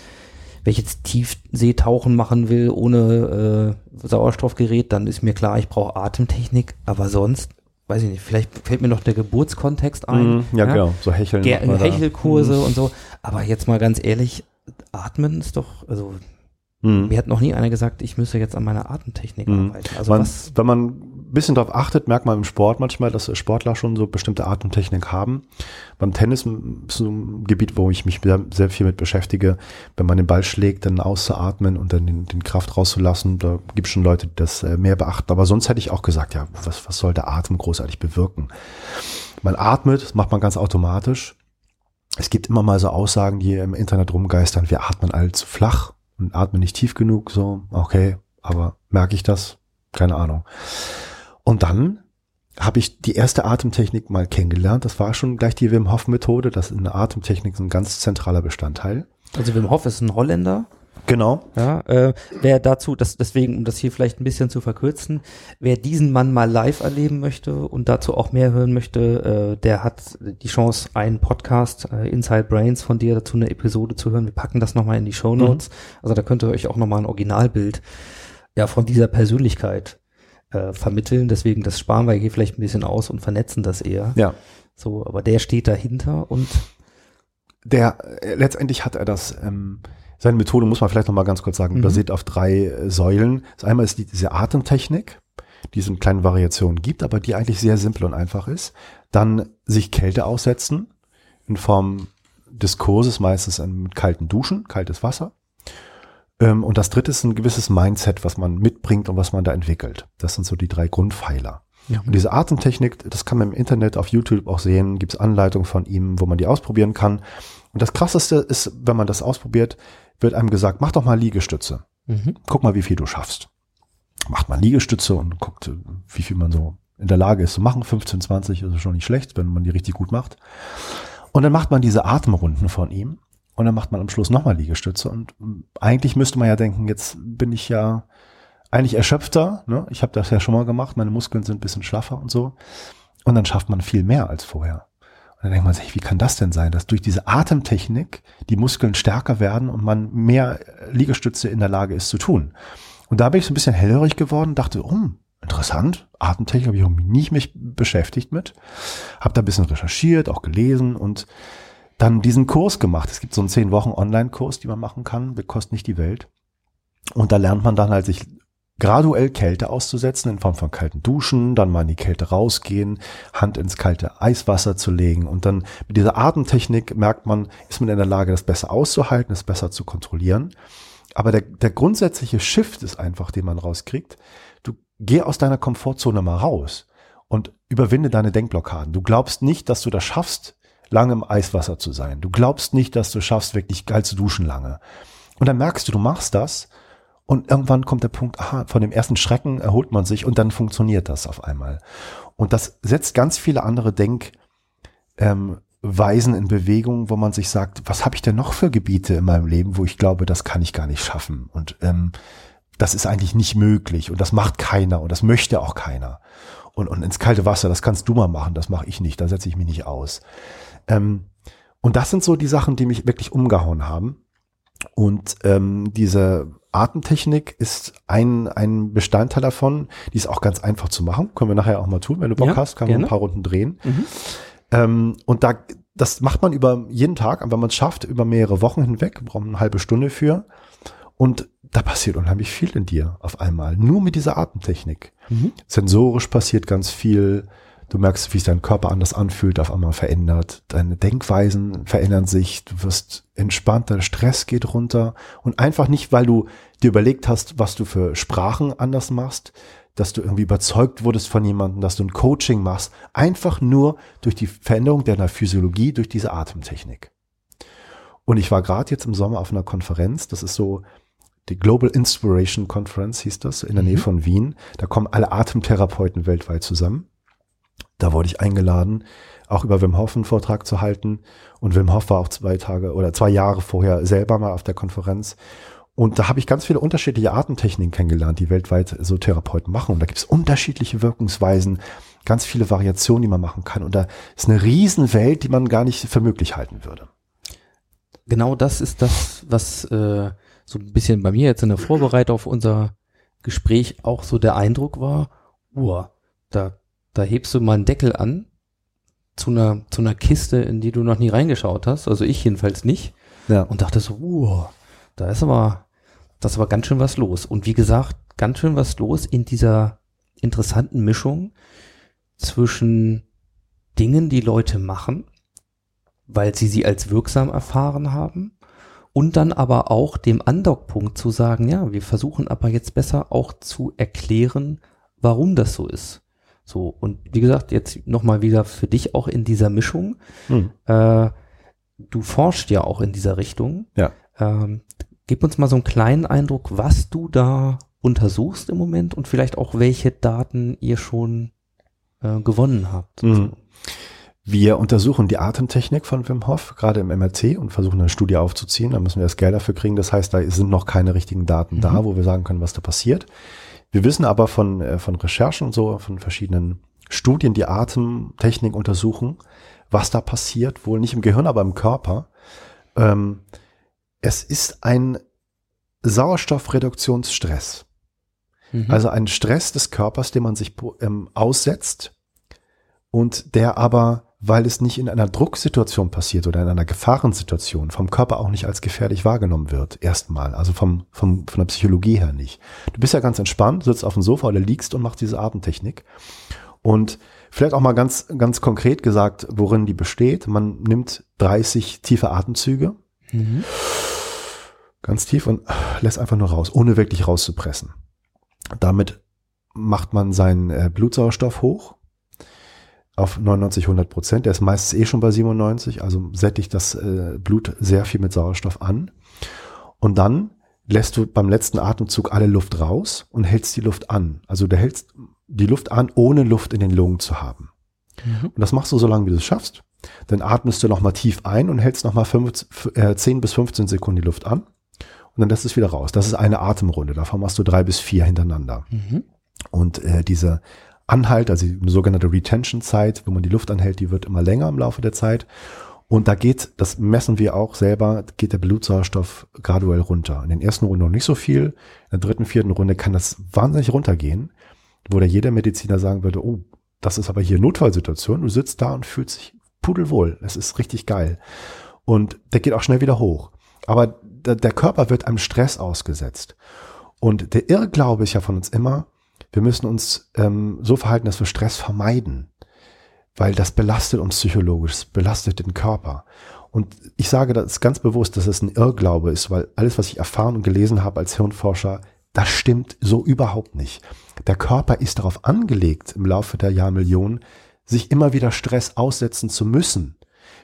wenn ich jetzt Tiefseetauchen machen will ohne äh, Sauerstoffgerät, dann ist mir klar, ich brauche Atemtechnik, aber sonst, weiß ich nicht, vielleicht fällt mir noch der Geburtskontext ein. Mhm, ja, genau. So hecheln. Da. Hechelkurse und so. Aber jetzt mal ganz ehrlich, Atmen ist doch, also Mhm. mir hat noch nie einer gesagt, ich müsse jetzt an meiner Atemtechnik Mhm. arbeiten. Also man, was, wenn man bisschen darauf achtet, merkt man im Sport manchmal, dass Sportler schon so bestimmte Atemtechnik haben. Beim Tennis ist so ein Gebiet, wo ich mich sehr, sehr viel mit beschäftige. Wenn man den Ball schlägt, dann auszuatmen und dann den, den Kraft rauszulassen, da gibt es schon Leute, die das äh, mehr beachten. Aber sonst hätte ich auch gesagt, ja, was, was soll der Atem großartig bewirken? Man atmet, das macht man ganz automatisch. Es gibt immer mal so Aussagen, die im Internet rumgeistern, wir atmen allzu flach und atmen nicht tief genug, so, okay, aber merke ich das? Keine Ahnung. Und dann habe ich die erste Atemtechnik mal kennengelernt. Das war schon gleich die Wim Hof Methode. Das ist eine Atemtechnik, ein ganz zentraler Bestandteil. also Wim Hof ist ein Holländer, Genau. ja, äh, wer dazu, das, deswegen, um das hier vielleicht ein bisschen zu verkürzen, wer diesen Mann mal live erleben möchte und dazu auch mehr hören möchte, äh, der hat die Chance, einen Podcast, äh, Inside Brains von dir dazu eine Episode zu hören. Wir packen das nochmal in die Show Notes. Also da könnt ihr euch auch nochmal ein Originalbild ja, von dieser Persönlichkeit äh, vermitteln. Deswegen, das sparen wir hier vielleicht ein bisschen aus und vernetzen das eher. Ja. So, aber der steht dahinter und Der, äh, letztendlich hat er das, ähm, seine Methode muss man vielleicht noch mal ganz kurz sagen, Mhm. basiert auf drei äh, Säulen. Das einmal ist die, diese Atemtechnik, die es in kleinen Variationen gibt, aber die eigentlich sehr simpel und einfach ist. Dann sich Kälte aussetzen in Form des Kurses, meistens mit kalten Duschen, kaltes Wasser. Ähm, und das dritte ist ein gewisses Mindset, was man mitbringt und was man da entwickelt. Das sind so die drei Grundpfeiler. ja. Und diese Atemtechnik, das kann man im Internet auf YouTube auch sehen, gibt es Anleitungen von ihm, wo man die ausprobieren kann. Und das Krasseste ist, wenn man das ausprobiert, wird einem gesagt, mach doch mal Liegestütze. Mhm. Guck mal, wie viel du schaffst. Macht man Liegestütze und guckt, wie viel man so in der Lage ist zu machen. 15, 20 ist schon nicht schlecht, wenn man die richtig gut macht. Und dann macht man diese Atemrunden von ihm und dann macht man am Schluss nochmal Liegestütze. Und eigentlich müsste man ja denken, jetzt bin ich ja eigentlich erschöpfter. Ne? Ich habe das ja schon mal gemacht, meine Muskeln sind ein bisschen schlaffer und so. Und dann schafft man viel mehr als vorher. Und dann denkt man sich, wie kann das denn sein, dass durch diese Atemtechnik die Muskeln stärker werden und man mehr Liegestütze in der Lage ist zu tun. Und da bin ich so ein bisschen hellhörig geworden, dachte, um, interessant, Atemtechnik habe ich irgendwie nicht mich beschäftigt mit. Habe da ein bisschen recherchiert, auch gelesen und dann diesen Kurs gemacht. Es gibt so einen zehn Wochen Online-Kurs, die man machen kann, kostet nicht die Welt. Und da lernt man dann halt sich graduell Kälte auszusetzen in Form von kalten Duschen, dann mal in die Kälte rausgehen, Hand ins kalte Eiswasser zu legen und dann mit dieser Atemtechnik merkt man, ist man in der Lage, das besser auszuhalten, es besser zu kontrollieren. Aber der, der grundsätzliche Shift ist einfach, den man rauskriegt. Du geh aus deiner Komfortzone mal raus und überwinde deine Denkblockaden. Du glaubst nicht, dass du das schaffst, lange im Eiswasser zu sein. Du glaubst nicht, dass du schaffst, wirklich geil zu duschen lange. Und dann merkst du, du machst das und irgendwann kommt der Punkt, aha, von dem ersten Schrecken erholt man sich und dann funktioniert das auf einmal. Und das setzt ganz viele andere Denkweisen ähm, in Bewegung, wo man sich sagt, was habe ich denn noch für Gebiete in meinem Leben, wo ich glaube, das kann ich gar nicht schaffen. Und ähm, das ist eigentlich nicht möglich und das macht keiner und das möchte auch keiner. Und, und ins kalte Wasser, das kannst du mal machen, das mache ich nicht, da setze ich mich nicht aus. Ähm, und das sind so die Sachen, die mich wirklich umgehauen haben. Und ähm, diese Atemtechnik ist ein, ein Bestandteil davon. Die ist auch ganz einfach zu machen. Können wir nachher auch mal tun. Wenn du Bock Ja, hast, kann man ein paar Runden drehen. Mhm. Ähm, und da, das macht man über jeden Tag, wenn man es schafft, über mehrere Wochen hinweg, braucht man eine halbe Stunde für. Und da passiert unheimlich viel in dir auf einmal. Nur mit dieser Atemtechnik. Mhm. Sensorisch passiert ganz viel. Du merkst, wie sich dein Körper anders anfühlt, auf einmal verändert. Deine Denkweisen verändern sich. Du wirst entspannter, Stress geht runter. Und einfach nicht, weil du dir überlegt hast, was du für Sprachen anders machst, dass du irgendwie überzeugt wurdest von jemandem, dass du ein Coaching machst. Einfach nur durch die Veränderung deiner Physiologie, durch diese Atemtechnik. Und ich war gerade jetzt im Sommer auf einer Konferenz. Das ist so die Global Inspiration Conference hieß das, in der Nähe von Wien. Da kommen alle Atemtherapeuten weltweit zusammen. Da wurde ich eingeladen, auch über Wim Hof einen Vortrag zu halten. Und Wim Hof war auch zwei Tage oder zwei Jahre vorher selber mal auf der Konferenz. Und da habe ich ganz viele unterschiedliche Atemtechniken kennengelernt, die weltweit so Therapeuten machen. Und da gibt es unterschiedliche Wirkungsweisen, ganz viele Variationen, die man machen kann. Und da ist eine Riesenwelt, die man gar nicht für möglich halten würde. Genau das ist das, was äh, so ein bisschen bei mir jetzt in der Vorbereitung auf unser Gespräch auch so der Eindruck war, uah, da, da hebst du mal einen Deckel an zu einer, zu einer Kiste, in die du noch nie reingeschaut hast, also ich jedenfalls nicht, Ja. und dachte so, uah, da ist aber, das ist aber ganz schön was los. Und wie gesagt, ganz schön was los in dieser interessanten Mischung zwischen Dingen, die Leute machen, weil sie sie als wirksam erfahren haben, und dann aber auch dem Andockpunkt zu sagen, ja, wir versuchen aber jetzt besser auch zu erklären, warum das so ist. So, und wie gesagt, jetzt nochmal wieder für dich auch in dieser Mischung. Hm. Äh, du forschst ja auch in dieser Richtung. Ja. Ähm, gib uns mal so einen kleinen Eindruck, was du da untersuchst im Moment und vielleicht auch welche Daten ihr schon äh, gewonnen habt. Mhm. Wir untersuchen die Atemtechnik von Wim Hof, gerade im MRT, und versuchen eine Studie aufzuziehen. Da müssen wir das Geld dafür kriegen. Das heißt, da sind noch keine richtigen Daten da, Mhm. wo wir sagen können, was da passiert. Wir wissen aber von, äh, von Recherchen und so, von verschiedenen Studien, die Atemtechnik untersuchen, was da passiert, wohl nicht im Gehirn, aber im Körper. Ähm, es ist ein Sauerstoffreduktionsstress. Mhm. Also ein Stress des Körpers, dem man sich ähm, aussetzt und der aber, weil es nicht in einer Drucksituation passiert oder in einer Gefahrensituation, vom Körper auch nicht als gefährlich wahrgenommen wird, erstmal, also vom, vom, von der Psychologie her nicht. Du bist ja ganz entspannt, sitzt auf dem Sofa oder liegst und machst diese Atemtechnik. Und vielleicht auch mal ganz, ganz konkret gesagt, worin die besteht. Man nimmt 30 tiefe Atemzüge, Mhm. ganz tief und lässt einfach nur raus, ohne wirklich rauszupressen. Damit macht man seinen äh, Blutsauerstoff hoch auf 99, 100 Prozent. Der ist meistens eh schon bei 97, also sättigt das äh, Blut sehr viel mit Sauerstoff an. Und dann lässt du beim letzten Atemzug alle Luft raus und hältst die Luft an. Also du hältst die Luft an, ohne Luft in den Lungen zu haben. Mhm. Und das machst du so lange, wie du es schaffst. Dann atmest du nochmal tief ein und hältst nochmal äh, 10 bis 15 Sekunden die Luft an. Und dann lässt es wieder raus. Das ist eine Atemrunde. Davon machst du drei bis vier hintereinander. Mhm. Und äh, diese Anhalt, also die sogenannte Retention-Zeit, wo man die Luft anhält, die wird immer länger im Laufe der Zeit. Und da geht, das messen wir auch selber, geht der Blutsauerstoff graduell runter. In den ersten Runden noch nicht so viel. In der dritten, vierten Runde kann das wahnsinnig runtergehen, wo da jeder Mediziner sagen würde, oh, das ist aber hier Notfallsituation. Du sitzt da und fühlst dich pudelwohl. Das ist richtig geil. Und der geht auch schnell wieder hoch. Aber der Körper wird einem Stress ausgesetzt. Und der Irrglaube ist ja von uns immer, wir müssen uns ähm, so verhalten, dass wir Stress vermeiden, weil das belastet uns psychologisch, belastet den Körper. Und ich sage das ganz bewusst, dass es ein Irrglaube ist, weil alles, was ich erfahren und gelesen habe als Hirnforscher, das stimmt so überhaupt nicht. Der Körper ist darauf angelegt, im Laufe der Jahrmillionen, sich immer wieder Stress aussetzen zu müssen.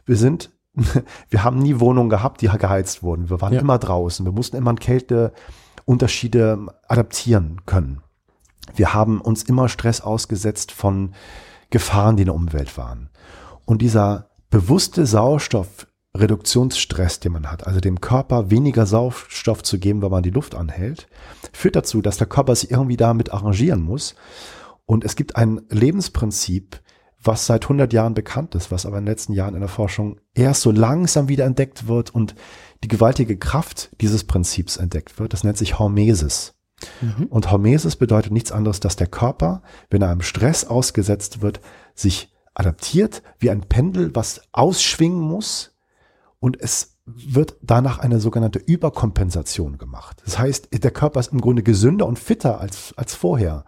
Wir sind, wir haben nie Wohnungen gehabt, die geheizt wurden. Wir waren Ja. immer draußen. Wir mussten immer an Kälteunterschiede adaptieren können. Wir haben uns immer Stress ausgesetzt von Gefahren, die in der Umwelt waren. Und dieser bewusste Sauerstoffreduktionsstress, den man hat, also dem Körper weniger Sauerstoff zu geben, wenn man die Luft anhält, führt dazu, dass der Körper sich irgendwie damit arrangieren muss. Und es gibt ein Lebensprinzip, was seit 100 Jahren bekannt ist, was aber in den letzten Jahren in der Forschung erst so langsam wieder entdeckt wird und die gewaltige Kraft dieses Prinzips entdeckt wird. Das nennt sich Hormesis. Mhm. Und Hormesis bedeutet nichts anderes, dass der Körper, wenn er einem Stress ausgesetzt wird, sich adaptiert wie ein Pendel, was ausschwingen muss und es wird danach eine sogenannte Überkompensation gemacht. Das heißt, der Körper ist im Grunde gesünder und fitter als, als vorher.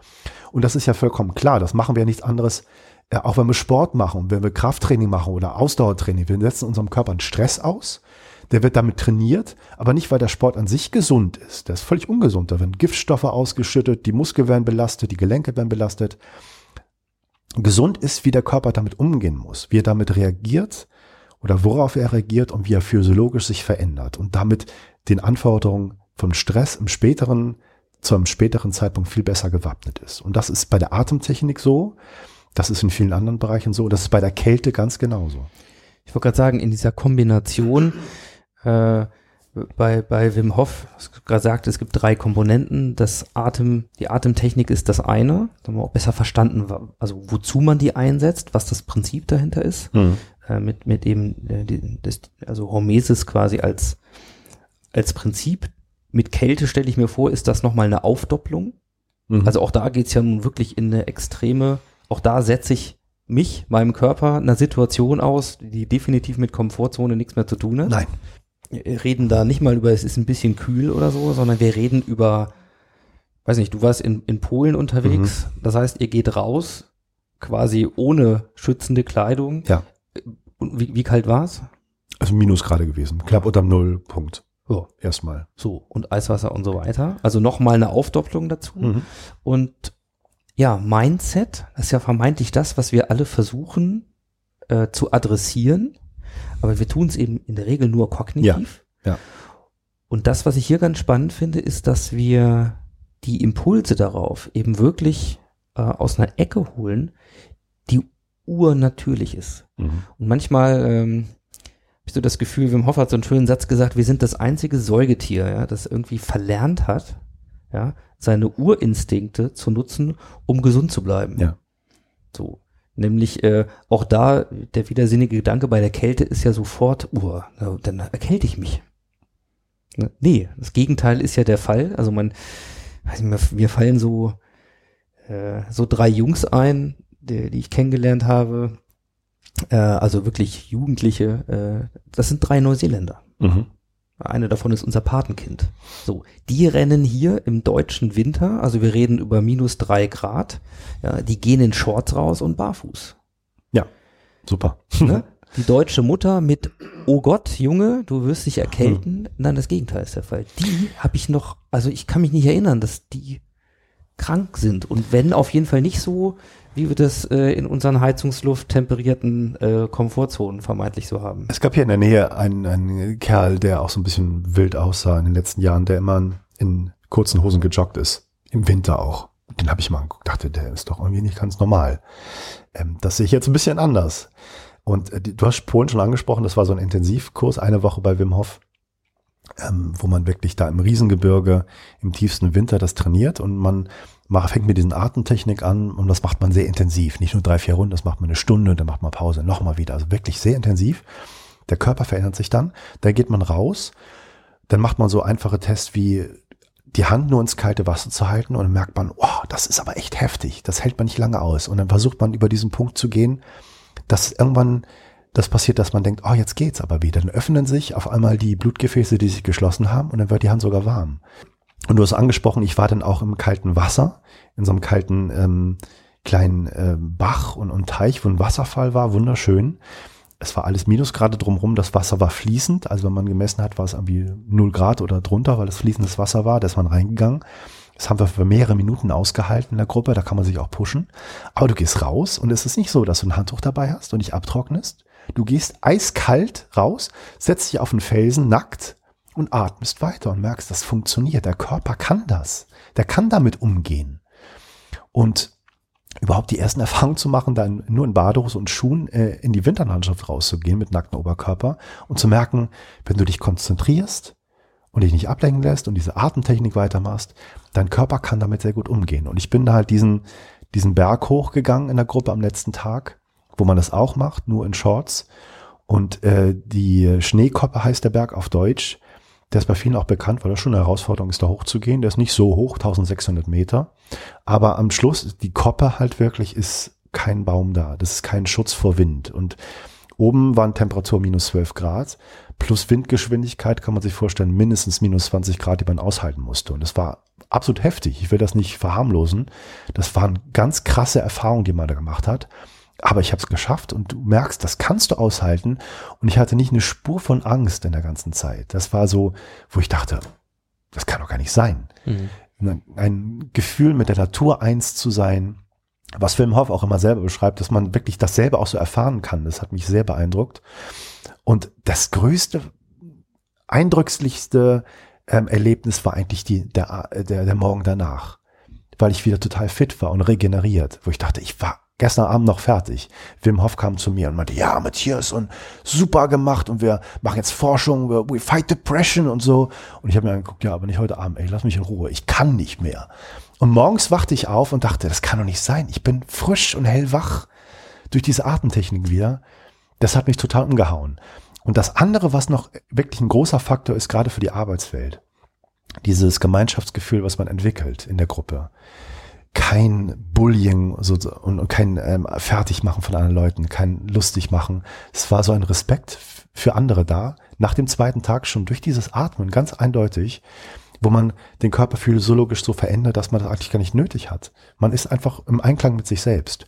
Und das ist ja vollkommen klar. Das machen wir ja nichts anderes, äh, auch wenn wir Sport machen, wenn wir Krafttraining machen oder Ausdauertraining. Wir setzen unserem Körper einen Stress aus. Der wird damit trainiert, aber nicht, weil der Sport an sich gesund ist. Der ist völlig ungesund. Da werden Giftstoffe ausgeschüttet, die Muskeln werden belastet, die Gelenke werden belastet. Gesund ist, wie der Körper damit umgehen muss, wie er damit reagiert oder worauf er reagiert und wie er physiologisch sich verändert und damit den Anforderungen vom Stress im späteren, zu einem späteren Zeitpunkt viel besser gewappnet ist. Und das ist bei der Atemtechnik so, das ist in vielen anderen Bereichen so, das ist bei der Kälte ganz genauso. Ich wollte gerade sagen, in dieser Kombination äh, bei, bei Wim Hof, hast du gerade gesagt, es gibt drei Komponenten. Das Atem, die Atemtechnik ist das eine. Da haben wir auch besser verstanden, also wozu man die einsetzt, was das Prinzip dahinter ist. Äh, mit, mit eben, äh, die, das, also Hormesis quasi als, als Prinzip. Mit Kälte stelle ich mir vor, ist das nochmal eine Aufdopplung. Mhm. Also auch da geht's ja nun wirklich in eine extreme, auch da setze ich mich, meinem Körper, einer Situation aus, die definitiv mit Komfortzone nichts mehr zu tun hat. Nein. Reden da nicht mal über, es ist ein bisschen kühl oder so, sondern wir reden über, weiß nicht, du warst in, in Polen unterwegs, Mhm. das heißt, ihr geht raus, quasi ohne schützende Kleidung. Ja. Und wie, wie kalt war's? Also Minusgrade gewesen. Knapp unterm Nullpunkt. Ja. Erstmal. So, und Eiswasser und so weiter. Also nochmal eine Aufdopplung dazu. Mhm. Und ja, Mindset, das ist ja vermeintlich das, was wir alle versuchen äh, zu adressieren, aber wir tun es eben in der Regel nur kognitiv. Ja, ja. Und das, was ich hier ganz spannend finde, ist, dass wir die Impulse darauf eben wirklich äh, aus einer Ecke holen, die urnatürlich ist. Mhm. Und manchmal ähm, hab ich so das Gefühl, Wim Hof hat so einen schönen Satz gesagt, wir sind das einzige Säugetier, ja, das irgendwie verlernt hat, ja, seine Urinstinkte zu nutzen, um gesund zu bleiben. Ja. So. Nämlich äh, auch da, der widersinnige Gedanke bei der Kälte ist ja sofort, uh, dann erkälte ich mich. Ne? Nee, das Gegenteil ist ja der Fall. Also man, weiß nicht, mir, mir fallen so, äh, so drei Jungs ein, die, die ich kennengelernt habe, äh, also wirklich Jugendliche, äh, das sind drei Neuseeländer. Mhm. Eine davon ist unser Patenkind. So, die rennen hier im deutschen Winter, also wir reden über minus drei Grad, ja, die gehen in Shorts raus und barfuß. Super. Ne? Die deutsche Mutter mit, oh Gott, Junge, du wirst dich erkälten. Nein, das Gegenteil ist der Fall. Die habe ich noch, also ich kann mich nicht erinnern, dass die krank sind. Und wenn, auf jeden Fall nicht so, wie wir das äh, in unseren Heizungsluft temperierten äh, Komfortzonen vermeintlich so haben. Es gab hier in der Nähe einen, einen Kerl, der auch so ein bisschen wild aussah in den letzten Jahren, der immer in kurzen Hosen gejoggt ist. Im Winter auch. Den habe ich mal angeguckt, dachte, der ist doch irgendwie nicht ganz normal. Ähm, das sehe ich jetzt ein bisschen anders. Und äh, du hast Polen schon angesprochen, das war so ein Intensivkurs, eine Woche bei Wim Hof, ähm, wo man wirklich da im Riesengebirge im tiefsten Winter das trainiert und man macht, fängt mit diesen Atemtechnik an und das macht man sehr intensiv. Nicht nur drei, vier Runden, das macht man eine Stunde, dann macht man Pause, nochmal wieder. Also wirklich sehr intensiv. Der Körper verändert sich dann. Dann geht man raus. Dann macht man so einfache Tests wie die Hand nur ins kalte Wasser zu halten und dann merkt man, oh, das ist aber echt heftig. Das hält man nicht lange aus. Und dann versucht man über diesen Punkt zu gehen, dass irgendwann das passiert, dass man denkt, oh, jetzt geht's aber wieder. Dann öffnen sich auf einmal die Blutgefäße, die sich geschlossen haben und dann wird die Hand sogar warm. Und du hast angesprochen, ich war dann auch im kalten Wasser, in so einem kalten ähm, kleinen äh, Bach und, und Teich, wo ein Wasserfall war, wunderschön. Es war alles Minusgrade drumherum, das Wasser war fließend, also wenn man gemessen hat, war es irgendwie 0 Grad oder drunter, weil es fließendes Wasser war, da ist man reingegangen. Das haben wir für mehrere Minuten ausgehalten in der Gruppe, da kann man sich auch pushen. Aber du gehst raus und es ist nicht so, dass du ein Handtuch dabei hast und dich abtrocknest. Du gehst eiskalt raus, setzt dich auf einen Felsen nackt und atmest weiter und merkst, das funktioniert. Der Körper kann das. Der kann damit umgehen. Und überhaupt die ersten Erfahrungen zu machen, dann nur in Badehose und Schuhen äh, in die Winterlandschaft rauszugehen mit nacktem Oberkörper und zu merken, wenn du dich konzentrierst und dich nicht ablenken lässt und diese Atemtechnik weitermachst, dein Körper kann damit sehr gut umgehen. Und ich bin da halt diesen, diesen Berg hochgegangen in der Gruppe am letzten Tag, wo man das auch macht, nur in Shorts. Und äh, die Schneekoppe heißt der Berg auf Deutsch. Der ist bei vielen auch bekannt, weil das schon eine Herausforderung ist, da hochzugehen. Der ist nicht so hoch, 1600 Meter. Aber am Schluss, die Koppe halt wirklich ist kein Baum da. Das ist kein Schutz vor Wind. Und oben waren Temperatur minus 12 Grad. Plus Windgeschwindigkeit kann man sich vorstellen, mindestens minus 20 Grad, die man aushalten musste. Und das war absolut heftig. Ich will das nicht verharmlosen. Das waren ganz krasse Erfahrungen, die man da gemacht hat. Aber ich habe es geschafft und du merkst, das kannst du aushalten. Und ich hatte nicht eine Spur von Angst in der ganzen Zeit. Das war so, wo ich dachte, das kann doch gar nicht sein. Mhm. Ein Gefühl mit der Natur eins zu sein, was Wim Hof auch immer selber beschreibt, dass man wirklich dasselbe auch so erfahren kann. Das hat mich sehr beeindruckt. Und das größte, eindrücklichste ähm, Erlebnis war eigentlich die, der, der, der Morgen danach, weil ich wieder total fit war und regeneriert, wo ich dachte, ich war gestern Abend noch fertig. Wim Hof kam zu mir und meinte, ja, Matthias, und super gemacht und wir machen jetzt Forschung, we, fight depression und so. Und ich habe mir angeguckt, ja, aber nicht heute Abend, ey, lass mich in Ruhe, ich kann nicht mehr. Und morgens wachte ich auf und dachte, das kann doch nicht sein. Ich bin frisch und hellwach durch diese Atemtechnik wieder. Das hat mich total umgehauen. Und das andere, was noch wirklich ein großer Faktor ist, gerade für die Arbeitswelt, dieses Gemeinschaftsgefühl, was man entwickelt in der Gruppe. Kein Bullying so, und kein ähm, Fertigmachen von anderen Leuten, kein Lustigmachen. Es war so ein Respekt für andere da. Nach dem zweiten Tag schon durch dieses Atmen ganz eindeutig, wo man den Körper physiologisch so verändert, dass man das eigentlich gar nicht nötig hat. Man ist einfach im Einklang mit sich selbst.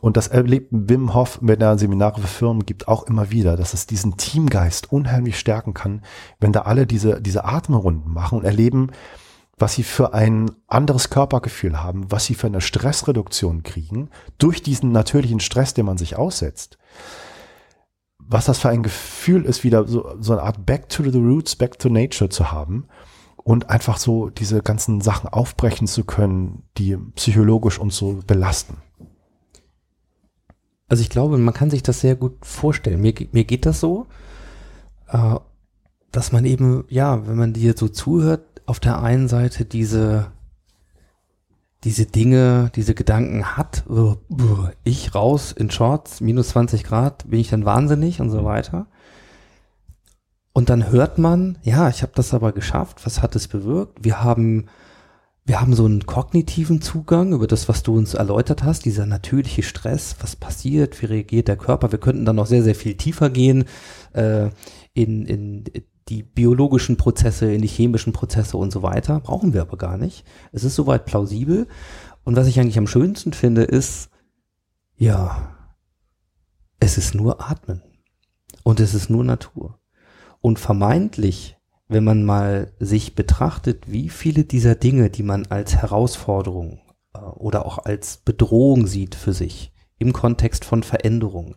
Und das erlebt Wim Hof, wenn er Seminare für Firmen gibt, auch immer wieder, dass es diesen Teamgeist unheimlich stärken kann, wenn da alle diese, diese Atemrunden machen und erleben, was sie für ein anderes Körpergefühl haben, was sie für eine Stressreduktion kriegen, durch diesen natürlichen Stress, den man sich aussetzt. Was das für ein Gefühl ist, wieder so, so eine Art Back to the Roots, Back to Nature zu haben und einfach so diese ganzen Sachen aufbrechen zu können, die psychologisch uns so belasten. Also ich glaube, man kann sich das sehr gut vorstellen. Mir, mir geht das so, äh, dass man eben, ja, wenn man dir so zuhört, auf der einen Seite diese, diese Dinge, diese Gedanken hat, ich raus in Shorts, minus 20 Grad, bin ich dann wahnsinnig und so weiter. Und dann hört man, ja, ich habe das aber geschafft, was hat es bewirkt? Wir haben wir haben so einen kognitiven Zugang über das, was du uns erläutert hast, dieser natürliche Stress, was passiert, wie reagiert der Körper. Wir könnten dann noch sehr, sehr viel tiefer gehen äh, in, in die biologischen Prozesse, in die chemischen Prozesse und so weiter. Brauchen wir aber gar nicht. Es ist soweit plausibel. Und was ich eigentlich am schönsten finde, ist, ja, es ist nur Atmen. Und es ist nur Natur. Und vermeintlich wenn man mal sich betrachtet, wie viele dieser Dinge, die man als Herausforderung äh, oder auch als Bedrohung sieht für sich im Kontext von Veränderung.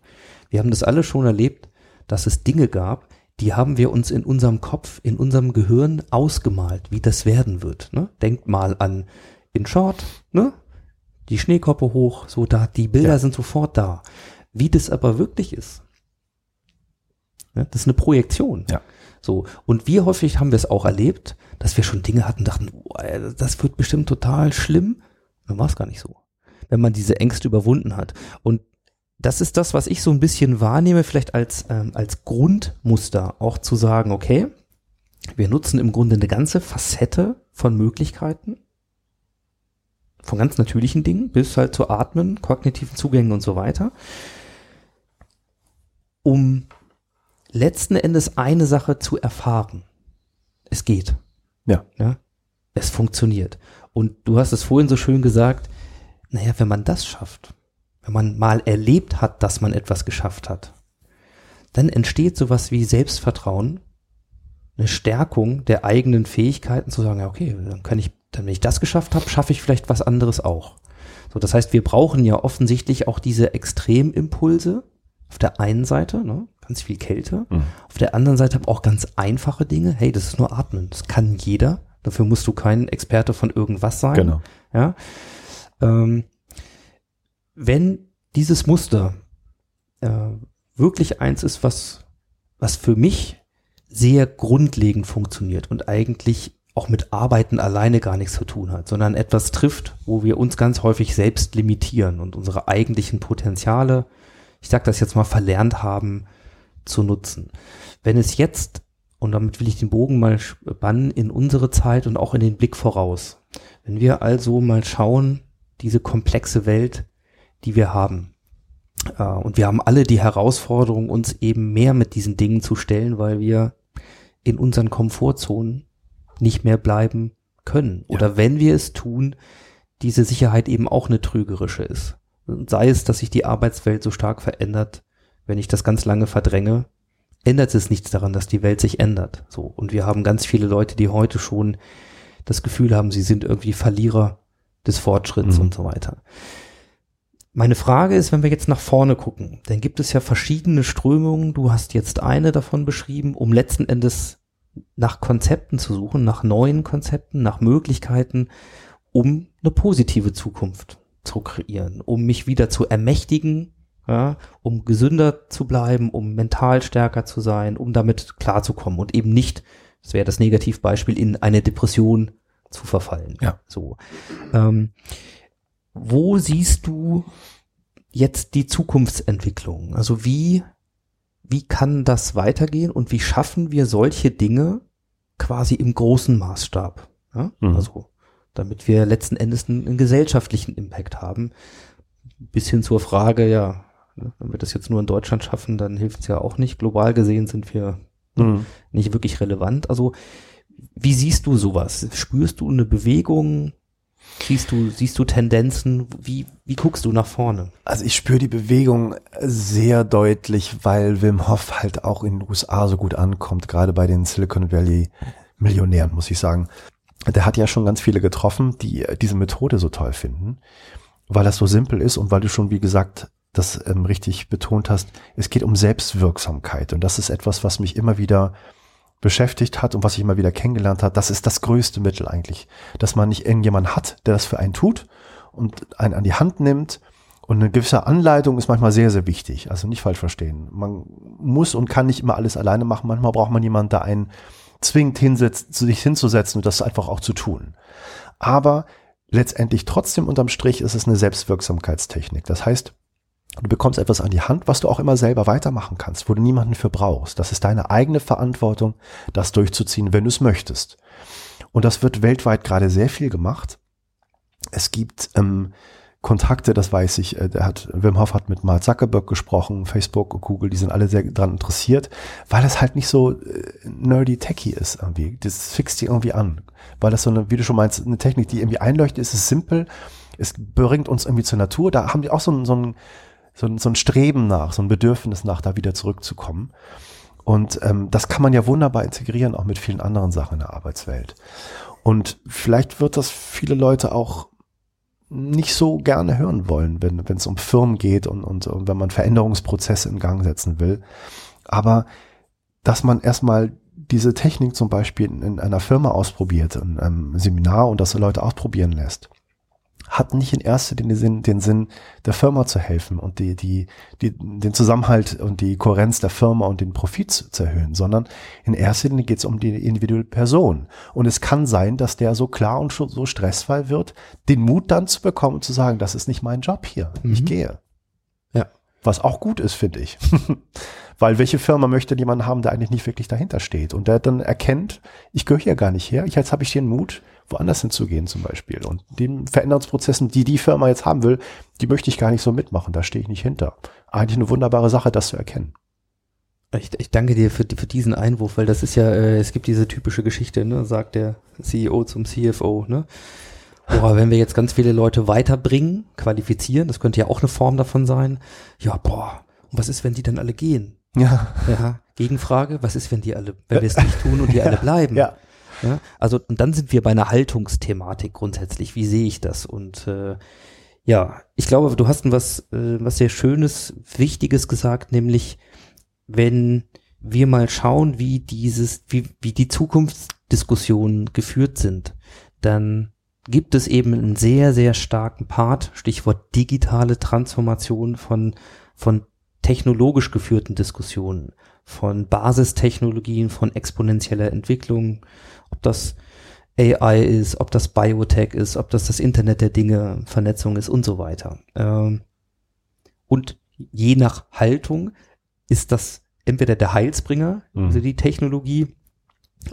Wir haben das alle schon erlebt, dass es Dinge gab, die haben wir uns in unserem Kopf, in unserem Gehirn ausgemalt, wie das werden wird. Ne? Denkt mal an in Short, ne? Die Schneekoppe hoch, so da, die Bilder ja. sind sofort da. Wie das aber wirklich ist, ja, das ist eine Projektion. Ja. So. Und wie häufig haben wir es auch erlebt, dass wir schon Dinge hatten, dachten, oh, das wird bestimmt total schlimm. Dann war es gar nicht so. Wenn man diese Ängste überwunden hat. Und das ist das, was ich so ein bisschen wahrnehme, vielleicht als, ähm, als Grundmuster auch zu sagen, okay, wir nutzen im Grunde eine ganze Facette von Möglichkeiten, von ganz natürlichen Dingen bis halt zu Atmen, kognitiven Zugängen und so weiter, um letzten Endes eine Sache zu erfahren. Es geht. Ja. ja. Es funktioniert. Und du hast es vorhin so schön gesagt, naja, wenn man das schafft, wenn man mal erlebt hat, dass man etwas geschafft hat, dann entsteht sowas wie Selbstvertrauen, eine Stärkung der eigenen Fähigkeiten zu sagen, ja, okay, dann kann ich, dann wenn ich das geschafft habe, schaffe ich vielleicht was anderes auch. So, das heißt, wir brauchen ja offensichtlich auch diese Extremimpulse auf der einen Seite, ne, ganz viel Kälte. Mhm. Auf der anderen Seite habe auch ganz einfache Dinge. Hey, das ist nur Atmen. Das kann jeder. Dafür musst du kein Experte von irgendwas sein. Genau. Ja. Ähm, wenn dieses Muster äh, wirklich eins ist, was, was für mich sehr grundlegend funktioniert und eigentlich auch mit Arbeiten alleine gar nichts zu tun hat, sondern etwas trifft, wo wir uns ganz häufig selbst limitieren und unsere eigentlichen Potenziale, ich sag das jetzt mal, verlernt haben zu nutzen. Wenn es jetzt, und damit will ich den Bogen mal spannen, in unsere Zeit und auch in den Blick voraus, wenn wir also mal schauen, diese komplexe Welt, die wir haben, äh, und wir haben alle die Herausforderung, uns eben mehr mit diesen Dingen zu stellen, weil wir in unseren Komfortzonen nicht mehr bleiben können. Oder ja. wenn wir es tun, diese Sicherheit eben auch eine trügerische ist. sei es, dass sich die Arbeitswelt so stark verändert, wenn ich das ganz lange verdränge, ändert es nichts daran, dass die Welt sich ändert. So. Und wir haben ganz viele Leute, die heute schon das Gefühl haben, sie sind irgendwie Verlierer des Fortschritts mhm. und so weiter. Meine Frage ist, wenn wir jetzt nach vorne gucken, dann gibt es ja verschiedene Strömungen. Du hast jetzt eine davon beschrieben, um letzten Endes nach Konzepten zu suchen, nach neuen Konzepten, nach Möglichkeiten, um eine positive Zukunft zu kreieren, um mich wieder zu ermächtigen, ja, um gesünder zu bleiben, um mental stärker zu sein, um damit klarzukommen und eben nicht, das wäre das Negativbeispiel, in eine Depression zu verfallen. Ja. So. Ähm, wo siehst du jetzt die Zukunftsentwicklung? Also wie, wie kann das weitergehen und wie schaffen wir solche Dinge quasi im großen Maßstab? Ja? Mhm. Also, damit wir letzten Endes einen, einen, gesellschaftlichen Impact haben. Bis hin zur Frage, ja, ne, wenn wir das jetzt nur in Deutschland schaffen, dann hilft es ja auch nicht. Global gesehen sind wir mhm. nicht wirklich relevant. Also, wie siehst du sowas? Spürst du eine Bewegung? Siehst du, siehst du Tendenzen? Wie, wie guckst du nach vorne? Also ich spüre die Bewegung sehr deutlich, weil Wim Hof halt auch in den USA so gut ankommt, gerade bei den Silicon Valley Millionären, muss ich sagen. Der hat ja schon ganz viele getroffen, die diese Methode so toll finden, weil das so simpel ist und weil du schon, wie gesagt, das ähm, richtig betont hast, es geht um Selbstwirksamkeit. Und das ist etwas, was mich immer wieder beschäftigt hat und was ich immer wieder kennengelernt hat, das ist das größte Mittel eigentlich, dass man nicht irgendjemand hat, der das für einen tut und einen an die Hand nimmt. Und eine gewisse Anleitung ist manchmal sehr, sehr wichtig. Also nicht falsch verstehen. Man muss und kann nicht immer alles alleine machen. Manchmal braucht man jemanden, der einen zwingt, hinsetzt, sich hinzusetzen und das einfach auch zu tun. Aber letztendlich trotzdem unterm Strich ist es eine Selbstwirksamkeitstechnik. Das heißt, Du bekommst etwas an die Hand, was du auch immer selber weitermachen kannst, wo du niemanden für brauchst. Das ist deine eigene Verantwortung, das durchzuziehen, wenn du es möchtest. Und das wird weltweit gerade sehr viel gemacht. Es gibt ähm, Kontakte, das weiß ich, äh, der hat, Wim Hof hat mit Mark Zuckerberg gesprochen, Facebook Google, die sind alle sehr daran interessiert, weil das halt nicht so äh, nerdy techy ist irgendwie. Das fixt die irgendwie an. Weil das so eine, wie du schon meinst, eine Technik, die irgendwie einleuchtet, ist es simpel, es bringt uns irgendwie zur Natur. Da haben die auch so, so ein so, ein so ein Streben nach, so ein Bedürfnis nach, da wieder zurückzukommen. Und ähm, das kann man ja wunderbar integrieren, auch mit vielen anderen Sachen in der Arbeitswelt. Und vielleicht wird das viele Leute auch nicht so gerne hören wollen, wenn es um Firmen geht und, und, und wenn man Veränderungsprozesse in Gang setzen will. Aber dass man erstmal diese Technik zum Beispiel in, in einer Firma ausprobiert, in einem Seminar und das Leute ausprobieren lässt hat nicht in erster Linie den Sinn, den Sinn der Firma zu helfen und die, die, die, den Zusammenhalt und die Kohärenz der Firma und den Profit zu, zu erhöhen, sondern in erster Linie geht es um die individuelle Person. Und es kann sein, dass der so klar und so stressfrei wird, den Mut dann zu bekommen und zu sagen, das ist nicht mein Job hier, mhm. ich gehe. Ja. Was auch gut ist, finde ich. Weil welche Firma möchte jemanden haben, der eigentlich nicht wirklich dahinter steht und der dann erkennt, ich gehöre hier gar nicht her, ich, jetzt habe ich den Mut, woanders hinzugehen zum Beispiel. Und den Veränderungsprozessen, die die Firma jetzt haben will, die möchte ich gar nicht so mitmachen. Da stehe ich nicht hinter. Eigentlich eine wunderbare Sache, das zu erkennen. Ich, ich danke dir für, für diesen Einwurf, weil das ist ja, äh, es gibt diese typische Geschichte, ne, sagt der CEO zum CFO, ne? Boah, wenn wir jetzt ganz viele Leute weiterbringen, qualifizieren, das könnte ja auch eine Form davon sein. Ja, boah, und was ist, wenn die dann alle gehen? Ja. Ja, Gegenfrage, was ist, wenn die alle, wenn wir es nicht tun und die ja. alle bleiben? Ja. Ja, also und dann sind wir bei einer Haltungsthematik grundsätzlich. Wie sehe ich das? Und äh, ja, ich glaube, du hast was, äh, was sehr Schönes, Wichtiges gesagt, nämlich wenn wir mal schauen, wie dieses, wie, wie die Zukunftsdiskussionen geführt sind, dann gibt es eben einen sehr, sehr starken Part, Stichwort digitale Transformation von, von technologisch geführten Diskussionen, von Basistechnologien, von exponentieller Entwicklung, ob das AI ist, ob das Biotech ist, ob das das Internet der Dinge, Vernetzung ist und so weiter. Ähm, und je nach Haltung ist das entweder der Heilsbringer, Mhm. also die Technologie,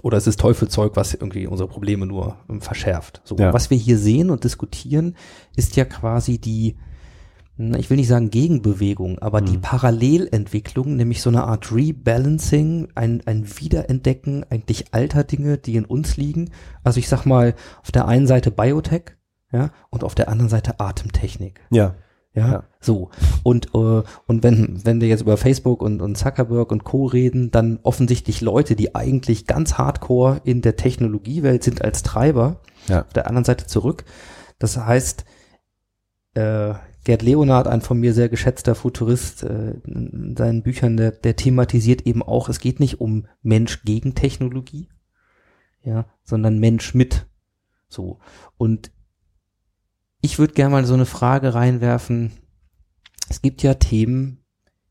oder es ist Teufelzeug, was irgendwie unsere Probleme nur ähm, verschärft. So, Ja. was wir hier sehen und diskutieren, ist ja quasi die, ich will nicht sagen Gegenbewegung, aber die Mhm. Parallelentwicklung, nämlich so eine Art Rebalancing, ein, ein Wiederentdecken eigentlich alter Dinge, die in uns liegen. Also ich sag mal, auf der einen Seite Biotech, ja, und auf der anderen Seite Atemtechnik. Ja. Ja, Ja. so. Und, äh, und wenn, wenn wir jetzt über Facebook und, und Zuckerberg und Co. reden, dann offensichtlich Leute, die eigentlich ganz hardcore in der Technologiewelt sind als Treiber, Ja. auf der anderen Seite zurück. Das heißt, äh, Gerd Leonard, ein von mir sehr geschätzter Futurist, äh, in seinen Büchern, der, der thematisiert eben auch, es geht nicht um Mensch gegen Technologie, ja, sondern Mensch mit. So. Und ich würde gerne mal so eine Frage reinwerfen. Es gibt ja Themen,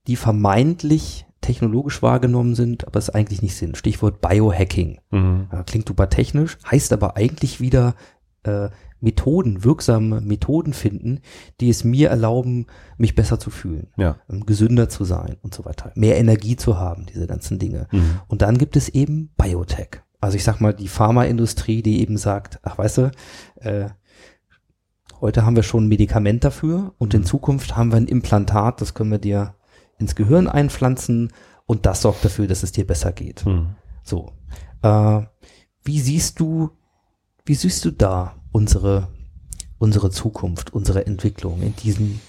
die vermeintlich technologisch wahrgenommen sind, aber es eigentlich nicht sind. Stichwort Biohacking. Mhm. Klingt super technisch, heißt aber eigentlich wieder äh, Methoden, wirksame Methoden finden, die es mir erlauben, mich besser zu fühlen, Ja. ähm, gesünder zu sein und so weiter, mehr Energie zu haben, diese ganzen Dinge. Mhm. Und dann gibt es eben Biotech. Also ich sag mal, die Pharmaindustrie, die eben sagt, ach weißt du, äh, heute haben wir schon ein Medikament dafür und in Zukunft haben wir ein Implantat, das können wir dir ins Gehirn einpflanzen und das sorgt dafür, dass es dir besser geht. Mhm. So. Äh, wie siehst du, wie siehst du da unsere, unsere Zukunft, unsere Entwicklung in diesen,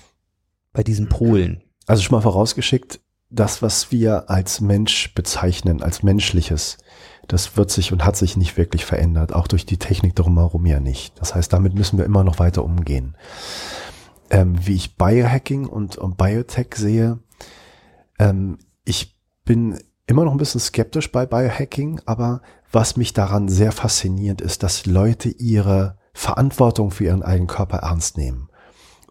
bei diesen Polen? Also schon mal vorausgeschickt, das, was wir als Mensch bezeichnen, als menschliches, das wird sich und hat sich nicht wirklich verändert, auch durch die Technik drumherum ja nicht. Das heißt, damit müssen wir immer noch weiter umgehen. Ähm, wie ich Biohacking und, und Biotech sehe, ähm, ich bin immer noch ein bisschen skeptisch bei Biohacking, aber was mich daran sehr fasziniert, ist, dass Leute ihre Verantwortung für ihren eigenen Körper ernst nehmen.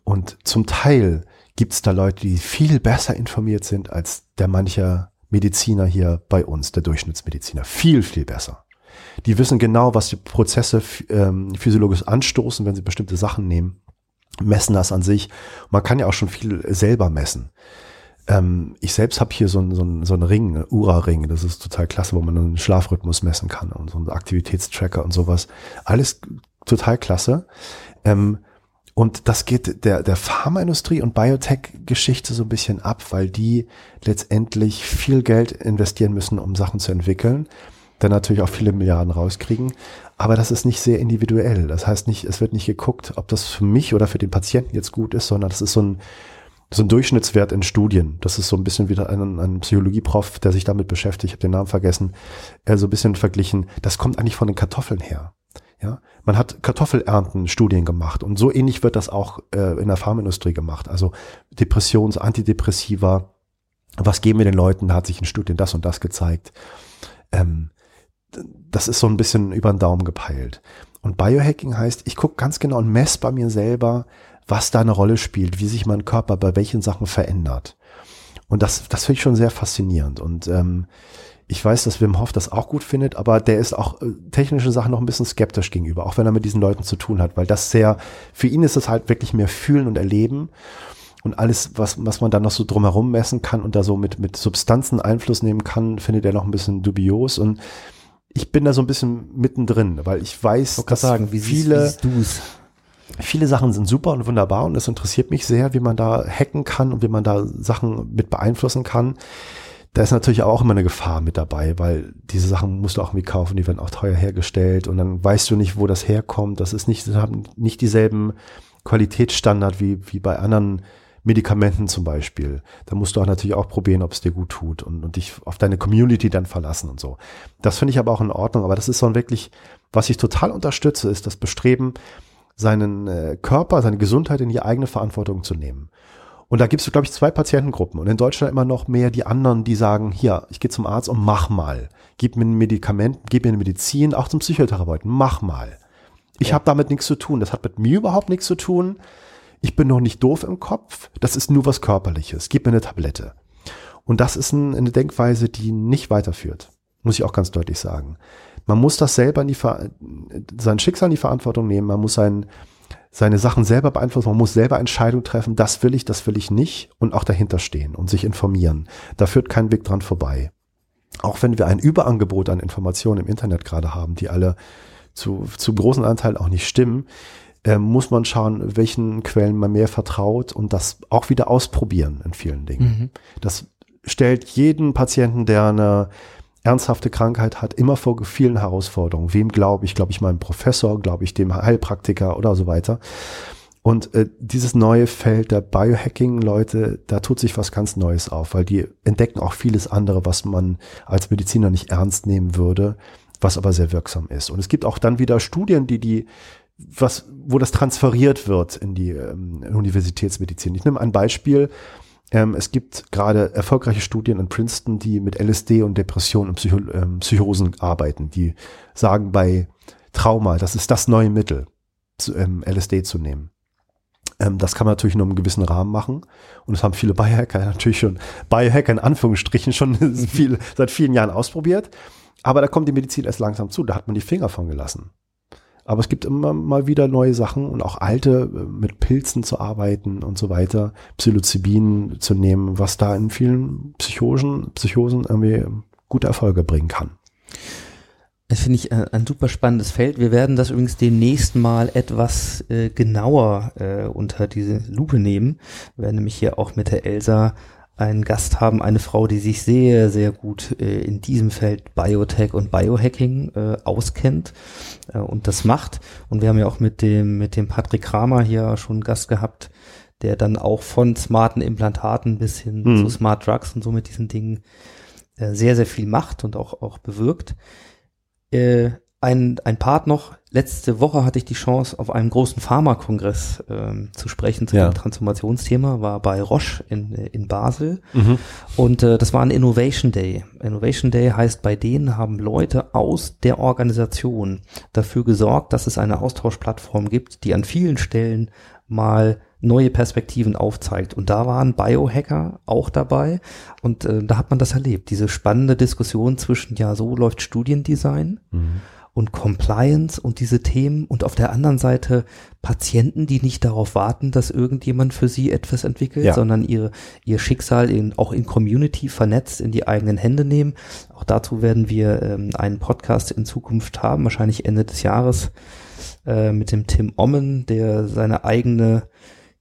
Und zum Teil gibt es da Leute, die viel besser informiert sind als der mancher Mediziner hier bei uns, der Durchschnittsmediziner. Viel, viel besser. Die wissen genau, was die Prozesse ähm, physiologisch anstoßen, wenn sie bestimmte Sachen nehmen, messen das an sich. Man kann ja auch schon viel selber messen. Ähm, ich selbst habe hier so einen so einen- so einen Ring, einen Ura-Ring, das ist total klasse, wo man einen Schlafrhythmus messen kann und so einen Aktivitätstracker und sowas. Alles total klasse. Ähm, und das geht der, der Pharmaindustrie und Biotech-Geschichte so ein bisschen ab, weil die letztendlich viel Geld investieren müssen, um Sachen zu entwickeln, dann natürlich auch viele Milliarden rauskriegen. Aber das ist nicht sehr individuell. Das heißt nicht, es wird nicht geguckt, ob das für mich oder für den Patienten jetzt gut ist, sondern das ist so ein, so ein Durchschnittswert in Studien. Das ist so ein bisschen wieder ein, ein Psychologieprof, der sich damit beschäftigt, ich habe den Namen vergessen, so ein bisschen verglichen. Das kommt eigentlich von den Kartoffeln her. Ja, man hat Kartoffelernten Studien gemacht und so ähnlich wird das auch äh, in der Pharmaindustrie gemacht. Also Depressions-, Antidepressiva, was geben wir den Leuten? Da hat sich in Studien das und das gezeigt. Ähm, das ist so ein bisschen über den Daumen gepeilt. Und Biohacking heißt, ich gucke ganz genau und messe bei mir selber, was da eine Rolle spielt, wie sich mein Körper bei welchen Sachen verändert. Und das, das finde ich schon sehr faszinierend. Und ähm, ich weiß, dass Wim Hof das auch gut findet, aber der ist auch äh, technische Sachen noch ein bisschen skeptisch gegenüber, auch wenn er mit diesen Leuten zu tun hat, weil das sehr, für ihn ist es halt wirklich mehr fühlen und erleben und alles, was, was man dann noch so drumherum messen kann und da so mit, mit Substanzen Einfluss nehmen kann, findet er noch ein bisschen dubios und ich bin da so ein bisschen mittendrin, weil ich weiß, dass wie viele, siehst du's? viele Sachen sind super und wunderbar und es interessiert mich sehr, wie man da hacken kann und wie man da Sachen mit beeinflussen kann. Da ist natürlich auch immer eine Gefahr mit dabei, weil diese Sachen musst du auch irgendwie kaufen, die werden auch teuer hergestellt und dann weißt du nicht, wo das herkommt. Das ist nicht, haben nicht dieselben Qualitätsstandard wie, wie bei anderen Medikamenten zum Beispiel. Da musst du auch natürlich auch probieren, ob es dir gut tut und, und dich auf deine Community dann verlassen und so. Das finde ich aber auch in Ordnung, aber das ist so ein wirklich, was ich total unterstütze, ist das Bestreben, seinen äh, Körper, seine Gesundheit in die eigene Verantwortung zu nehmen. Und da gibt es, glaube ich, zwei Patientengruppen. Und in Deutschland immer noch mehr die anderen, die sagen, hier, ich gehe zum Arzt und mach mal. Gib mir ein Medikament, gib mir eine Medizin, auch zum Psychotherapeuten, mach mal. Ich habe damit nichts zu tun. Das hat mit mir überhaupt nichts zu tun. Ich bin noch nicht doof im Kopf. Das ist nur was Körperliches. Gib mir eine Tablette. Und das ist ein, eine Denkweise, die nicht weiterführt. Muss ich auch ganz deutlich sagen. Man muss das selber in die Ver sein Schicksal in die Verantwortung nehmen. Man muss sein, seine Sachen selber beeinflussen. Man muss selber Entscheidungen treffen. Das will ich, das will ich nicht. Und auch dahinter stehen und sich informieren. Da führt kein Weg dran vorbei. Auch wenn wir ein Überangebot an Informationen im Internet gerade haben, die alle zu, zu großen Anteil auch nicht stimmen, äh, muss man schauen, welchen Quellen man mehr vertraut und das auch wieder ausprobieren in vielen Dingen. Mhm. Das stellt jeden Patienten, der eine ernsthafte Krankheit hat, immer vor vielen Herausforderungen. Wem glaube ich? Glaube ich meinem Professor? Glaube ich dem Heilpraktiker oder so weiter? Und äh, dieses neue Feld der Biohacking-Leute, da tut sich was ganz Neues auf, weil die entdecken auch vieles andere, was man als Mediziner nicht ernst nehmen würde, was aber sehr wirksam ist. Und es gibt auch dann wieder Studien, die die was, wo das transferiert wird in die ähm, Universitätsmedizin. Ich nehme ein Beispiel. Ähm, es gibt gerade erfolgreiche Studien in Princeton, die mit LSD und Depressionen und Psycho ähm, Psychosen arbeiten. Die sagen bei Trauma, das ist das neue Mittel, zu, ähm, LSD zu nehmen. Ähm, das kann man natürlich nur im gewissen Rahmen machen. Und das haben viele Biohacker natürlich schon, Biohacker in Anführungsstrichen schon viel, seit vielen Jahren ausprobiert. Aber da kommt die Medizin erst langsam zu. Da hat man die Finger von gelassen. Aber es gibt immer mal wieder neue Sachen und auch alte äh, mit Pilzen zu arbeiten und so weiter, Psilocybin zu nehmen, was da in vielen Psychosen, Psychosen irgendwie gute Erfolge bringen kann. Das finde ich äh, ein super spannendes Feld. Wir werden das übrigens demnächst mal etwas äh, genauer äh, unter diese Lupe nehmen. Wir werden nämlich hier auch mit der Elsa einen Gast haben, eine Frau, die sich sehr, sehr gut äh, in diesem Feld Biotech und Biohacking äh, auskennt äh, und das macht. Und wir haben ja auch mit dem, mit dem Patrick Kramer hier schon einen Gast gehabt, der dann auch von smarten Implantaten bis hin Mhm. zu Smart Drugs und so mit diesen Dingen äh, sehr, sehr viel macht und auch, auch bewirkt. Ein, ein Part noch, letzte Woche hatte ich die Chance, auf einem großen Pharmakongress ähm, zu sprechen zu Ja. dem Transformationsthema, war bei Roche in, in Basel. Mhm. Und äh, das war ein Innovation Day. Innovation Day heißt, bei denen haben Leute aus der Organisation dafür gesorgt, dass es eine Austauschplattform gibt, die an vielen Stellen mal neue Perspektiven aufzeigt. Und da waren Biohacker auch dabei. Und äh, da hat man das erlebt. Diese spannende Diskussion zwischen, ja, so läuft Studiendesign Mhm. Und Compliance und diese Themen und auf der anderen Seite Patienten, die nicht darauf warten, dass irgendjemand für sie etwas entwickelt, Ja. sondern ihr, ihr Schicksal in, auch in Community vernetzt in die eigenen Hände nehmen. Auch dazu werden wir ähm, einen Podcast in Zukunft haben, wahrscheinlich Ende des Jahres, äh, mit dem Tim Ommen, der seine eigene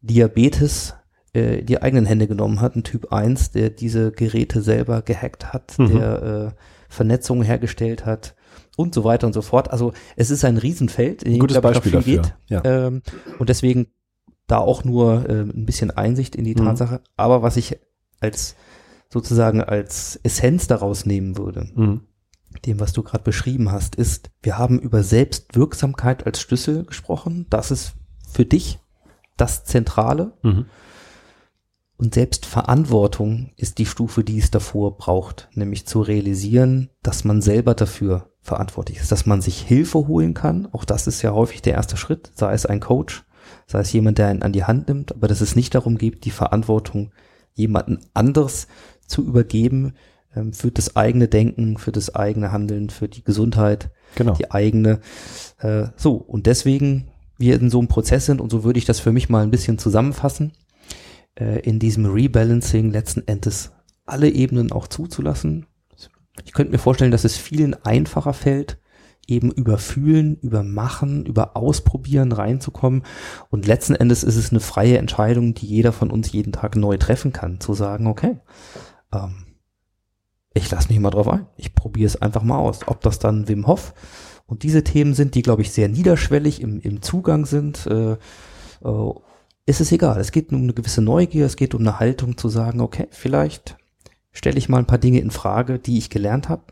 Diabetes äh, die eigenen Hände genommen hat, ein Typ 1, der diese Geräte selber gehackt hat, Mhm. der äh, Vernetzungen hergestellt hat und so weiter und so fort. Also es ist ein Riesenfeld, in dem, Gutes glaub ich, noch Beispiel viel dafür. Ja. Ähm, und deswegen da auch nur äh, ein bisschen Einsicht in die Mhm. Tatsache. Aber was ich als sozusagen als Essenz daraus nehmen würde, Mhm. dem, was du gerade beschrieben hast, ist, wir haben über Selbstwirksamkeit als Schlüssel gesprochen. Das ist für dich das Zentrale. Mhm. Und Selbstverantwortung ist die Stufe, die es davor braucht, nämlich zu realisieren, dass man selber dafür verantwortlich ist, dass man sich Hilfe holen kann. Auch das ist ja häufig der erste Schritt, sei es ein Coach, sei es jemand, der einen an die Hand nimmt, aber dass es nicht darum geht, die Verantwortung jemanden anderes zu übergeben ähm, für das eigene Denken, für das eigene Handeln, für die Gesundheit, Genau. die eigene. Äh, so, und deswegen wir in so einem Prozess sind, und so würde ich das für mich mal ein bisschen zusammenfassen, äh, in diesem Rebalancing letzten Endes alle Ebenen auch zuzulassen. Ich könnte mir vorstellen, dass es vielen einfacher fällt, eben über Fühlen, über Machen, über Ausprobieren reinzukommen. Und letzten Endes ist es eine freie Entscheidung, die jeder von uns jeden Tag neu treffen kann, zu sagen, okay, ähm, ich lasse mich mal drauf ein. Ich probiere es einfach mal aus. Ob das dann Wim Hof und diese Themen sind, die, glaube ich, sehr niederschwellig im, im Zugang sind, äh, äh, ist es egal. Es geht um eine gewisse Neugier, es geht um eine Haltung zu sagen, okay, vielleicht stelle ich mal ein paar Dinge in Frage, die ich gelernt habe.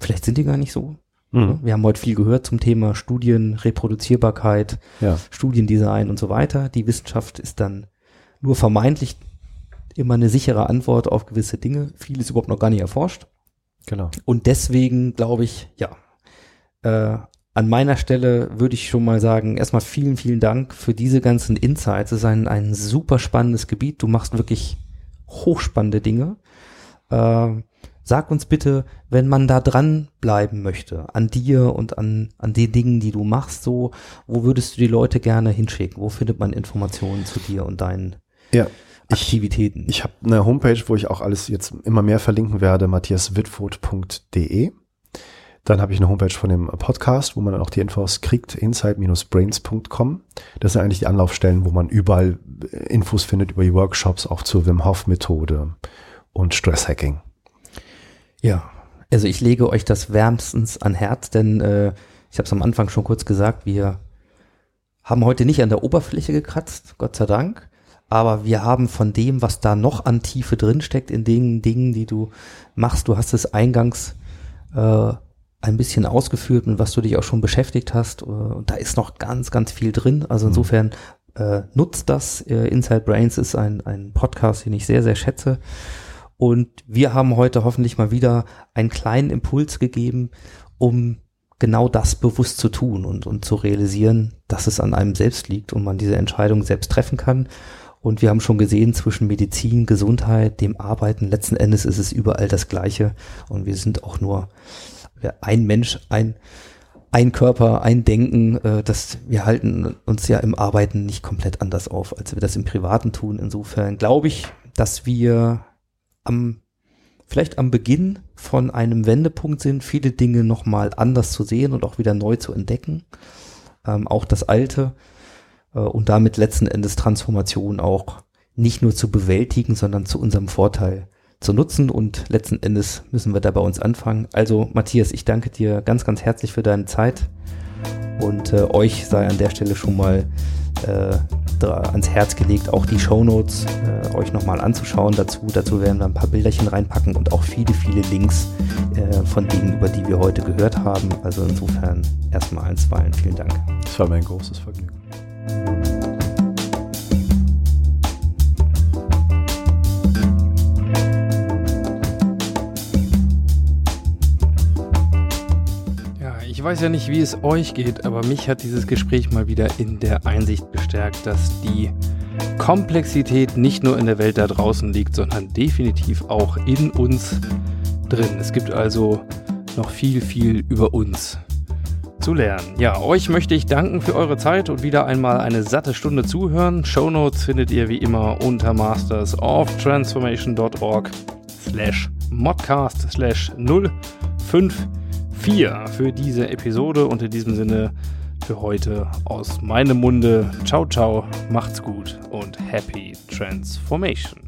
Vielleicht sind die gar nicht so. Mhm. Wir haben heute viel gehört zum Thema Studien, Reproduzierbarkeit, Ja. Studiendesign und so weiter. Die Wissenschaft ist dann nur vermeintlich immer eine sichere Antwort auf gewisse Dinge. Viel ist überhaupt noch gar nicht erforscht. Genau. Und deswegen glaube ich, ja, äh, an meiner Stelle würde ich schon mal sagen, erstmal vielen, vielen Dank für diese ganzen Insights. Es ist ein, ein super spannendes Gebiet. Du machst wirklich hochspannende Dinge. Äh, sag uns bitte, wenn man da dran bleiben möchte, an dir und an, an den Dingen, die du machst, so, wo würdest du die Leute gerne hinschicken? Wo findet man Informationen zu dir und deinen Ja, Aktivitäten? Ich habe eine Homepage, wo ich auch alles jetzt immer mehr verlinken werde, matthiaswitfoot.de. Dann habe ich eine Homepage von dem Podcast, wo man dann auch die Infos kriegt, inside-brains.com. Das sind eigentlich die Anlaufstellen, wo man überall äh, Infos findet über die Workshops, auch zur Wim Hof Methode und Stresshacking. Ja, also ich lege euch das wärmstens an Herz, denn äh, ich habe es am Anfang schon kurz gesagt, wir haben heute nicht an der Oberfläche gekratzt, Gott sei Dank, aber wir haben von dem, was da noch an Tiefe drinsteckt in den Dingen, die du machst, du hast es eingangs äh, ein bisschen ausgeführt, mit was du dich auch schon beschäftigt hast. äh, Und da ist noch ganz, ganz viel drin. Also insofern äh, nutzt das. Äh, Inside Brains ist ein, ein Podcast, den ich sehr, sehr schätze. Und wir haben heute hoffentlich mal wieder einen kleinen Impuls gegeben, um genau das bewusst zu tun und, und zu realisieren, dass es an einem selbst liegt und man diese Entscheidung selbst treffen kann. Und wir haben schon gesehen, zwischen Medizin, Gesundheit, dem Arbeiten, letzten Endes ist es überall das Gleiche. Und wir sind auch nur ein Mensch, ein, ein Körper, ein Denken, äh, das wir halten uns ja im Arbeiten nicht komplett anders auf, als wir das im Privaten tun. Insofern glaube ich, dass wir am vielleicht am Beginn von einem Wendepunkt sind, viele Dinge nochmal anders zu sehen und auch wieder neu zu entdecken. Ähm, auch das Alte äh, und damit letzten Endes Transformation auch nicht nur zu bewältigen, sondern zu unserem Vorteil zu nutzen und letzten Endes müssen wir da bei uns anfangen. Also Matthias, ich danke dir ganz, ganz herzlich für deine Zeit und äh, euch sei an der Stelle schon mal äh, ans Herz gelegt, auch die Shownotes äh, euch nochmal anzuschauen dazu. Dazu werden wir ein paar Bilderchen reinpacken und auch viele, viele Links äh, von Dingen, über die wir heute gehört haben. Also insofern erstmal einstweilen. Vielen Dank. Das war mir ein großes Vergnügen. Weiß ja nicht, wie es euch geht, aber mich hat dieses Gespräch mal wieder in der Einsicht bestärkt, dass die Komplexität nicht nur in der Welt da draußen liegt, sondern definitiv auch in uns drin. Es gibt also noch viel, viel über uns zu lernen. Ja, euch möchte ich danken für eure Zeit und wieder einmal eine satte Stunde zuhören. Shownotes findet ihr wie immer unter mastersoftransformation.org slash modcast slash 054 für diese Episode und in diesem Sinne für heute aus meinem Munde. Ciao, ciao, macht's gut und happy transformation.